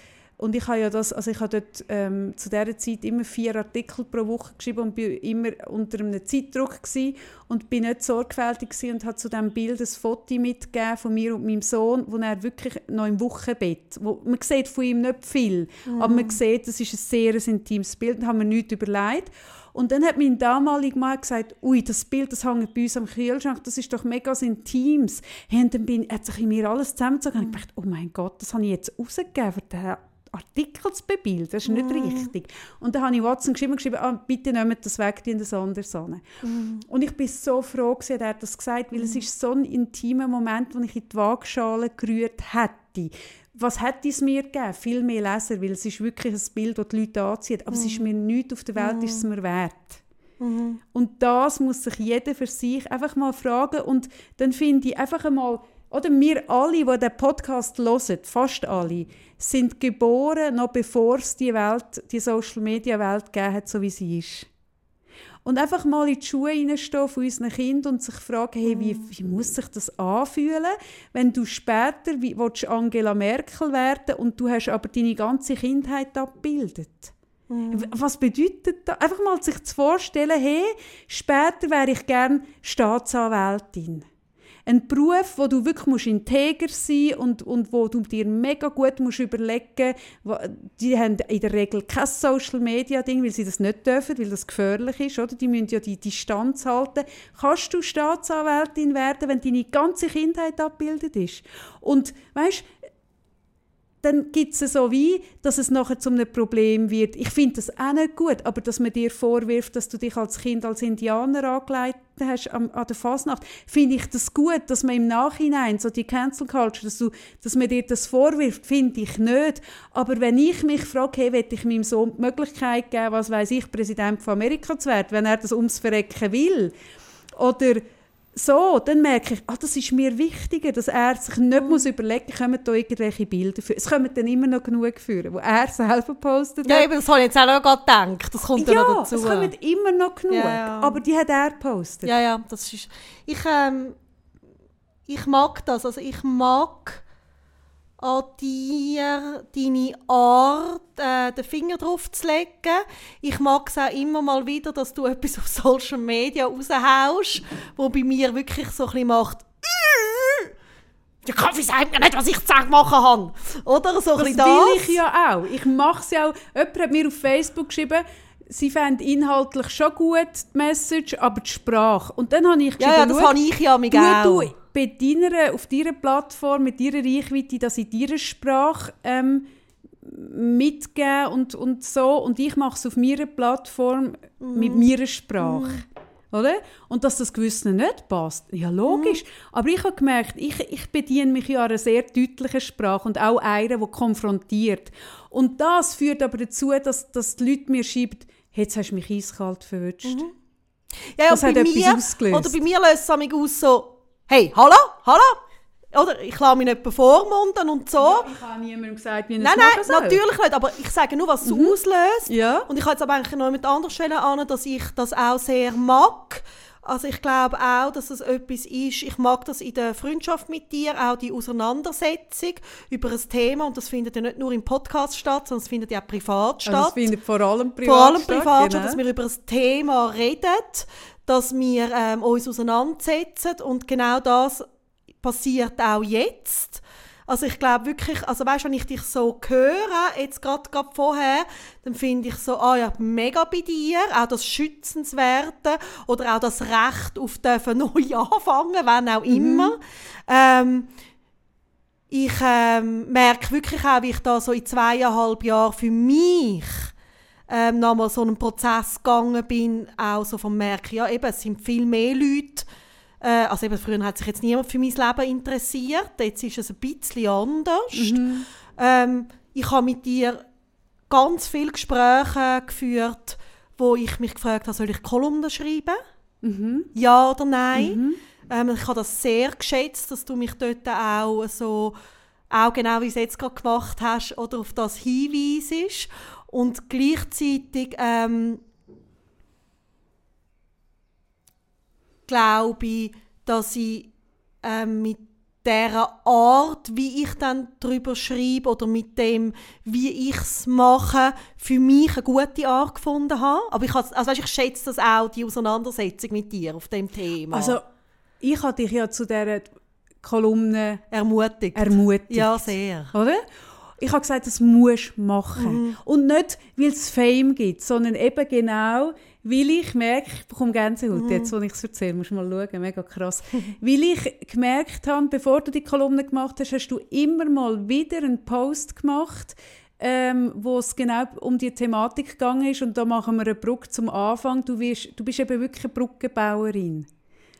und ich habe ja das, also ich habe dort ähm, zu dieser Zeit immer vier Artikel pro Woche geschrieben und bin immer unter einem Zeitdruck gewesen und bin nicht sorgfältig gewesen und habe zu diesem Bild ein Foto mitgegeben von mir und meinem Sohn, wo er wirklich noch im Wochenbett, wo, man sieht von ihm nicht viel, mhm. aber man sieht, das ist ein sehr intimes Bild, da haben wir nichts überlegt. Und dann hat mein damaliger Mann gesagt, ui, das Bild, das hängt bei uns am Kühlschrank, das ist doch mega intimes. Hey, und dann bin, hat sich in mir alles zusammengezogen und ich dachte, oh mein Gott, das habe ich jetzt rausgegeben für den Artikel zu bebilden, das ist nicht mm. richtig. Und dann habe ich Watson geschrieben, geschrieben ah, bitte nehmt das weg, die in das andere Sonne. Mm. Und ich bin so froh, dass er das gesagt hat, weil mm. es ist so ein intimer Moment, wo ich in die Waagschale gerührt hätte was hätte es mir gegeben? Viel mehr Leser, weil es ist wirklich ein Bild, das die Leute anzieht. Aber mhm. es ist mhm. mir nichts auf der Welt, mhm. ist es mir wert. Mhm. Und das muss sich jeder für sich einfach mal fragen. Und dann finde ich einfach einmal, oder wir alle, die diesen Podcast hören, fast alle, sind geboren, noch bevor es die Welt, die Social-Media-Welt gegeben hat, so wie sie ist. Und einfach mal in die Schuhe hineinstehen von unseren Kindern und sich fragen, hey, wie, wie muss sich das anfühlen, wenn du später wie, willst Angela Merkel werden und du hast aber deine ganze Kindheit abgebildet. Mhm. Was bedeutet das? Einfach mal sich zu vorstellen, hey, später wäre ich gern Staatsanwältin ein Beruf, wo du wirklich musst integer sein und, und wo du dir mega gut musst überlegen musst, die haben in der Regel kein Social-Media-Ding, weil sie das nicht dürfen, weil das gefährlich ist, oder? Die müssen ja die Distanz halten. Kannst du Staatsanwältin werden, wenn deine ganze Kindheit abgebildet ist? Und weißt, dann gibt es so wie, dass es nachher zu einem Problem wird. Ich finde das auch nicht gut, aber dass man dir vorwirft, dass du dich als Kind als Indianer angeleitet hast an, an der Fasnacht, finde ich das gut, dass man im Nachhinein, so die Cancel Culture, dass, du, dass man dir das vorwirft, finde ich nicht. Aber wenn ich mich frage, hey, will ich meinem Sohn die Möglichkeit geben, was weiß ich, Präsident von Amerika zu werden, wenn er das ums Verrecken will, oder so, dann merke ich, ah, das ist mir wichtiger, dass er sich nicht mhm. muss überlegen muss, kommen da irgendwelche Bilder für. Es kommen dann immer noch genug führen, wo er selber postet.
Ja, eben, das habe ich jetzt auch noch gedacht. Das kommt
ja,
noch dazu.
es kommen immer noch genug, ja, ja. aber die hat er gepostet.
Ja, ja, das ist... Ich, ähm, ich mag das, also ich mag an dir, deine Art, äh, den Finger drauf zu legen. Ich mag es auch immer mal wieder, dass du etwas auf Social Media raushaust, wo bei mir wirklich so ein bisschen macht, der Kaffee sagt mir nicht, was ich zu sagen machen habe. Oder so
ein
das
will ich ja auch. Ich mache es ja auch. Jemand hat mir auf Facebook geschrieben, sie fänden inhaltlich schon gut die Message, aber die Sprache. Und dann habe ich
geschrieben, ja, ja das habe ich ja mit auch. Du,
bei deiner, auf deiner Plattform, mit deiner Reichweite, dass in deiner Sprache ähm, mitgeben und, und so. Und ich mache es auf meiner Plattform mm. mit meiner Sprache. Mm. Oder? Und dass das Gewissen nicht passt, ja logisch. Mm. Aber ich habe gemerkt, ich, ich bediene mich ja einer sehr deutlichen Sprache und auch einer, die konfrontiert. Und das führt aber dazu, dass, dass die Leute mir schreiben, jetzt hast du mich eiskalt verwünscht. -hmm.
Ja, das hat mir, ausgelöst. Oder bei mir löst es aus so, hey, hallo, hallo? Oder ich lasse mich nicht bevormunden und so. Ja,
ich habe niemandem gesagt, wie ich
Nein, nein, soll. natürlich nicht. Aber ich sage nur, was es mhm. auslöst.
Ja.
Und ich habe jetzt aber eigentlich noch mit anderen Stellen an, dass ich das auch sehr mag. Also ich glaube auch, dass es etwas ist, ich mag das in der Freundschaft mit dir, auch die Auseinandersetzung über ein Thema und das findet ja nicht nur im Podcast statt, sondern es findet ja auch privat statt. Also
es findet vor allem privat
Vor allem privat
statt,
genau. dass wir über ein Thema reden, dass wir ähm, uns auseinandersetzen und genau das passiert auch jetzt. Also ich glaube wirklich, also weißt, wenn ich dich so höre, jetzt gerade vorher, dann finde ich so, ah ja, mega bei dir, auch das Schützenswerte oder auch das Recht auf dürfen neu anfangen, wenn auch mhm. immer. Mhm. Ähm, ich ähm, merke wirklich auch, wie ich da so in zweieinhalb Jahren für mich ähm, nochmal so einen Prozess gegangen bin, auch so vom Merken, ja eben, es sind viel mehr Leute, äh, also eben, früher hat sich jetzt niemand für mein Leben interessiert, jetzt ist es ein bisschen anders. Mhm. Ähm, ich habe mit dir ganz viele Gespräche geführt, wo ich mich gefragt habe, soll ich Kolumnen schreiben? Mhm. Ja oder nein? Mhm. Ähm, ich habe das sehr geschätzt, dass du mich dort auch so, auch genau wie du es jetzt gerade gemacht hast, oder auf das hinweisest. Und gleichzeitig ähm, glaube ich, dass ich ähm, mit der Art, wie ich dann darüber schreibe oder mit dem, wie ich es mache, für mich eine gute Art gefunden habe. Aber ich, also weißt, ich schätze das auch, die Auseinandersetzung mit dir auf dem Thema.
Also, ich habe dich ja zu dieser Kolumne
ermutigt.
ermutigt.
Ja, sehr.
Oder? Ich habe gesagt, das musst du machen.
Mhm.
Und nicht, weil es Fame gibt, sondern eben genau, weil ich merke, ich bekomme Gänsehaut,
Mhm.
jetzt, wo ich es erzähle, musst du mal schauen, mega krass. weil ich gemerkt habe, bevor du die Kolumne gemacht hast, hast du immer mal wieder einen Post gemacht, ähm, wo es genau um die Thematik gegangen ist und da machen wir eine Brücke zum Anfang. Du, wirst, du bist eben wirklich eine Brückenbauerin.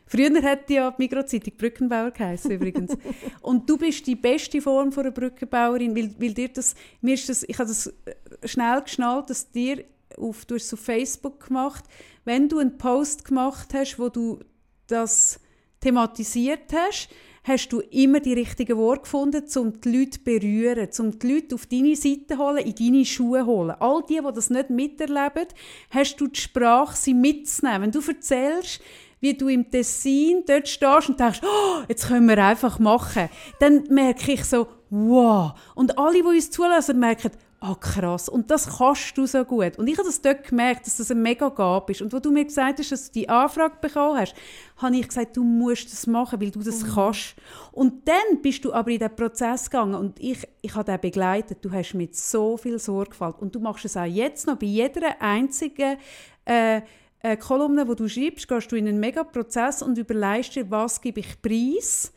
Früher hat ja die Mikrozeitung Brückenbauer geheißen übrigens. Und du bist die beste Form von einer Brückenbauerin, weil, weil dir das, mir ist das, ich habe das äh, schnell geschnallt, dass dir auf, du hast es auf Facebook gemacht, wenn du einen Post gemacht hast, wo du das thematisiert hast, hast du immer die richtigen Worte gefunden, um die Leute zu berühren, um die Leute auf deine Seite zu holen, in deine Schuhe zu holen. All die, die das nicht miterleben, hast du die Sprache, sie mitzunehmen. Wenn du erzählst, wie du im Tessin dort stehst und denkst, oh, jetzt können wir einfach machen, dann merke ich so, wow. Und alle, die uns zulassen, merken, ah krass, und das kannst du so gut. Und ich habe das dort gemerkt, dass das ein mega Gab ist. Und wo du mir gesagt hast, dass du die Anfrage bekommen hast, habe ich gesagt, du musst das machen, weil du das kannst. Und dann bist du aber in den Prozess gegangen und ich, ich habe den begleitet. Du hast mit so viel Sorgfalt und du machst es auch jetzt noch bei jeder einzigen äh, äh, Kolumne, wo du schreibst, gehst du in einen mega Prozess und überlegst dir, was gebe ich preis.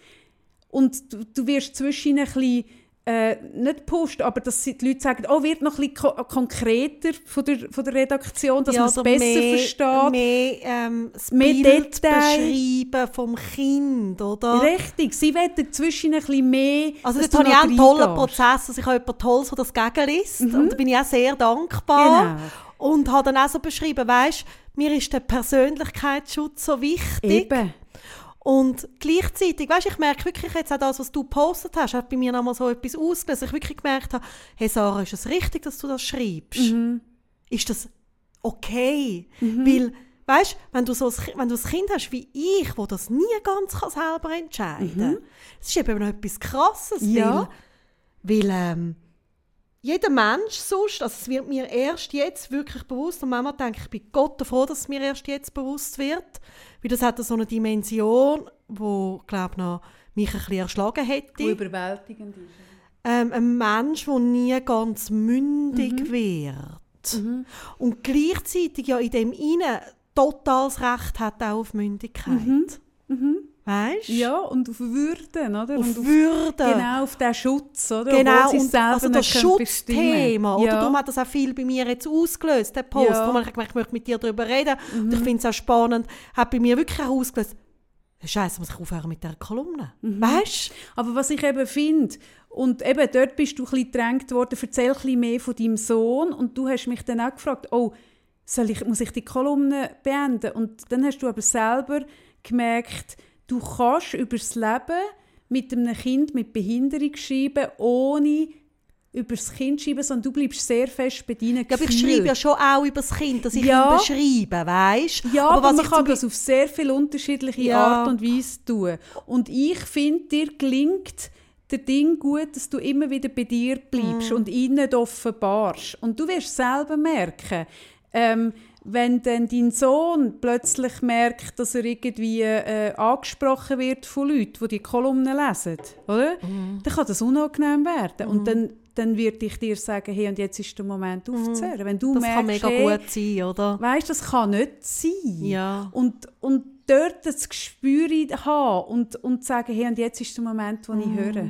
Und du, du wirst zwischen ein bisschen äh, nicht pusht, aber dass die Leute sagen, oh, wird noch ein bisschen ko konkreter von der, von der Redaktion, dass
ja,
man es
oder
besser
mehr,
versteht.
Mehr, ähm, das
Mehr
Bild beschreiben vom Kind, oder?
Richtig, sie wollen zwischen ein bisschen mehr,
Also
dass
das habe ich auch einen tollen. Prozess. Also ich habe jemanden Tolles, der das gegenliest. Und da bin ich auch sehr dankbar.
Genau.
Und habe dann auch so beschrieben, weißt, mir ist der Persönlichkeitsschutz so wichtig.
Eben.
Und gleichzeitig, weißt, ich merke wirklich jetzt auch das, was du gepostet hast, hat bei mir nochmal so etwas ausgelöst, dass ich wirklich gemerkt habe, hey Sarah, ist es richtig, dass du das schreibst?
Mhm.
Ist das okay? Weil, weißt, wenn du, so ein, wenn du ein Kind hast wie ich, wo das nie ganz kann selber entscheiden kann, das ist eben noch etwas Krasses,
Mhm. Ja.
weil, weil ähm, jeder Mensch sonst, also es wird mir erst jetzt wirklich bewusst und manchmal denke ich, ich bin Gott froh, dass es mir erst jetzt bewusst wird, weil das hat so eine Dimension, wo glaube noch mich ein bisschen erschlagen
Die
hätte.
überwältigend ist.
Ähm, ein Mensch, der nie ganz mündig
Mhm.
wird und gleichzeitig ja in dem Innen totales Recht hat auch auf Mündigkeit. Weißt du?
Mhm. Ja, und auf Würden, oder?
Auf
und auf,
Würde.
Genau, auf den Schutz, oder?
Genau, und also das. Schutzthema, oder?
Ja.
Darum hat das auch viel bei mir jetzt ausgelöst, der Post.
Ja. Mhm.
Wo man gemerkt, ich möchte mit dir darüber reden. Und ich finde es auch spannend, hat bei mir wirklich auch ausgelöst, Scheiße, muss ich aufhören mit dieser Kolumne.
Mhm.
Weißt
Aber was ich eben finde, und eben dort bist du ein bisschen gedrängt worden, erzähl ein bisschen mehr von deinem Sohn. Und du hast mich dann auch gefragt, oh, soll ich, muss ich die Kolumne beenden? Und dann hast du aber selber gemerkt, du kannst über das Leben mit einem Kind mit Behinderung schreiben, ohne über das Kind zu schreiben, sondern du bleibst sehr fest bei deinen
Ja, aber ich
Gefühlen.
schreibe ja schon auch über das Kind, dass ich
Ja.
ihn beschreibe, weißt
Ja, aber,
was
man
ich
kann das auf sehr viele unterschiedliche
Ja.
Art und Weise tun. Und ich finde, dir gelingt der Ding gut, dass du immer wieder bei dir
Mm.
bleibst und ihn nicht offenbarst. Und du wirst selber merken, ähm, wenn dann dein Sohn plötzlich merkt, dass er irgendwie äh, angesprochen wird von Leuten, die die Kolumnen lesen, oder?
Mm.
dann kann das unangenehm werden. Und dann, dann würde ich dir sagen, hey, und jetzt ist der Moment aufzuhören. Wenn du
das
merkst,
kann mega
hey,
gut sein, oder?
Weißt, das kann nicht sein.
Ja.
Und, und dort das Gespür haben und, und sagen, hey, und jetzt ist der Moment, wo ich höre.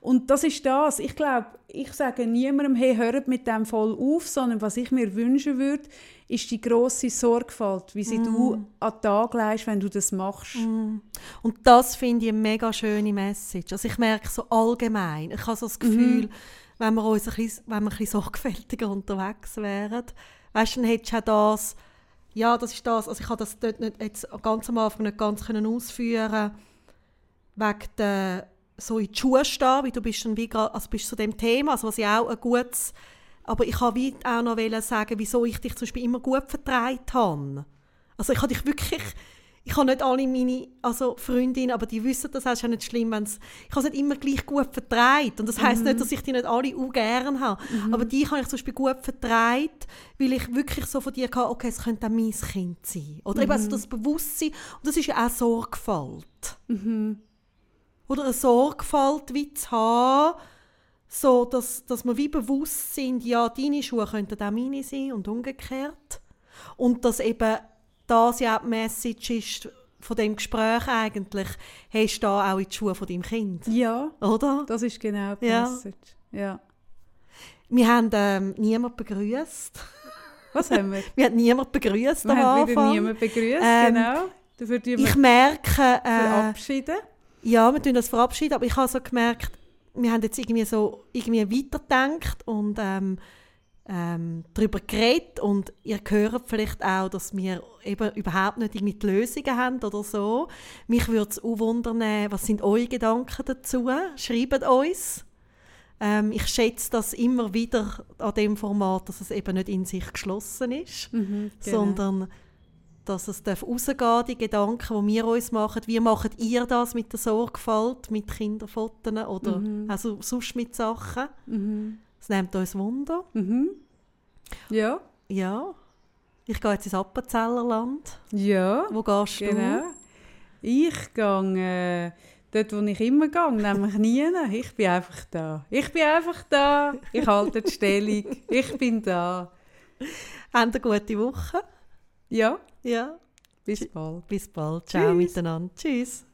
Und das ist das. Ich glaube, ich sage niemandem, hey, hört mit dem voll auf, sondern was ich mir wünschen würde, ist die grosse Sorgfalt, wie sie du an den Tag legst, wenn du das machst.
Und das finde ich eine mega schöne Message. Also ich merke so allgemein, ich habe so das Gefühl, wenn wir uns ein bisschen, wenn wir ein bisschen sorgfältiger unterwegs wären, weißt du, dann hättest du auch das, ja, das ist das, also ich habe das dort nicht, jetzt ganz am Anfang nicht ganz können ausführen wegen der, so in die Schuhe stehen, wie du bist dann wie also bist zu dem Thema, also was ich auch ein gutes, aber ich habe wie auch noch wollen sagen, wieso ich dich zum Beispiel immer gut vertreibt habe. Also ich habe dich wirklich, ich habe nicht alle meine also Freundinnen, aber die wissen, das ist ja nicht schlimm, wenn's, ich habe es nicht immer gleich gut vertreibt. Und das heisst nicht, dass ich die nicht alle auch gerne habe. Aber die habe ich zum Beispiel gut vertreibt, weil ich wirklich so von dir hatte, okay, es könnte auch mein Kind sein. Oder eben also das Bewusstsein. Und das ist ja auch Sorgfalt. Oder eine Sorgfalt wie zu haben, so dass, dass wir wie bewusst sind, ja, deine Schuhe könnten auch meine sein und umgekehrt. Und dass eben das ja auch die Message ist von dem Gespräch eigentlich, hast du da auch in die Schuhe von deinem Kind.
Ja,
Oder?
das ist genau die
Ja.
Message. Ja.
Wir haben ähm, niemanden begrüßt.
Was haben wir?
Wir haben niemanden begrüßt
Wir
am
haben wieder niemanden begrüßt,
Ähm,
genau. Dafür wir
Ich merke, äh,
verabschieden.
Ja, wir tun das verabschieden, aber ich habe so gemerkt, wir haben jetzt irgendwie so irgendwie weitergedacht und ähm, ähm, darüber geredet und ihr hört vielleicht auch, dass wir eben überhaupt nicht irgendwie die Lösungen haben oder so. Mich würde es auch wundern, was sind eure Gedanken dazu? Schreibt uns. Ähm, ich schätze das immer wieder an dem Format, dass es eben nicht in sich geschlossen ist
Mhm, genau.
sondern dass es darf rausgehen die Gedanken, die wir uns machen. Wie macht ihr das mit der Sorgfalt, mit Kinderfotos oder also sonst mit Sachen?
Mhm.
Das nimmt uns Wunder.
Mhm. Ja,
Ja. Ich gehe jetzt ins Appenzellerland.
ja,
Wo gehst
genau. Ich gehe äh, dort, wo ich immer gehe, nämlich nie. Ich bin einfach da. Ich bin einfach da. Ich halte die Stellung. Ich bin da.
du? Habt eine gute Woche.
Ja,
Ja.
bis bald.
Bis bald. Ciao
Tschüss.
miteinander. Tschüss.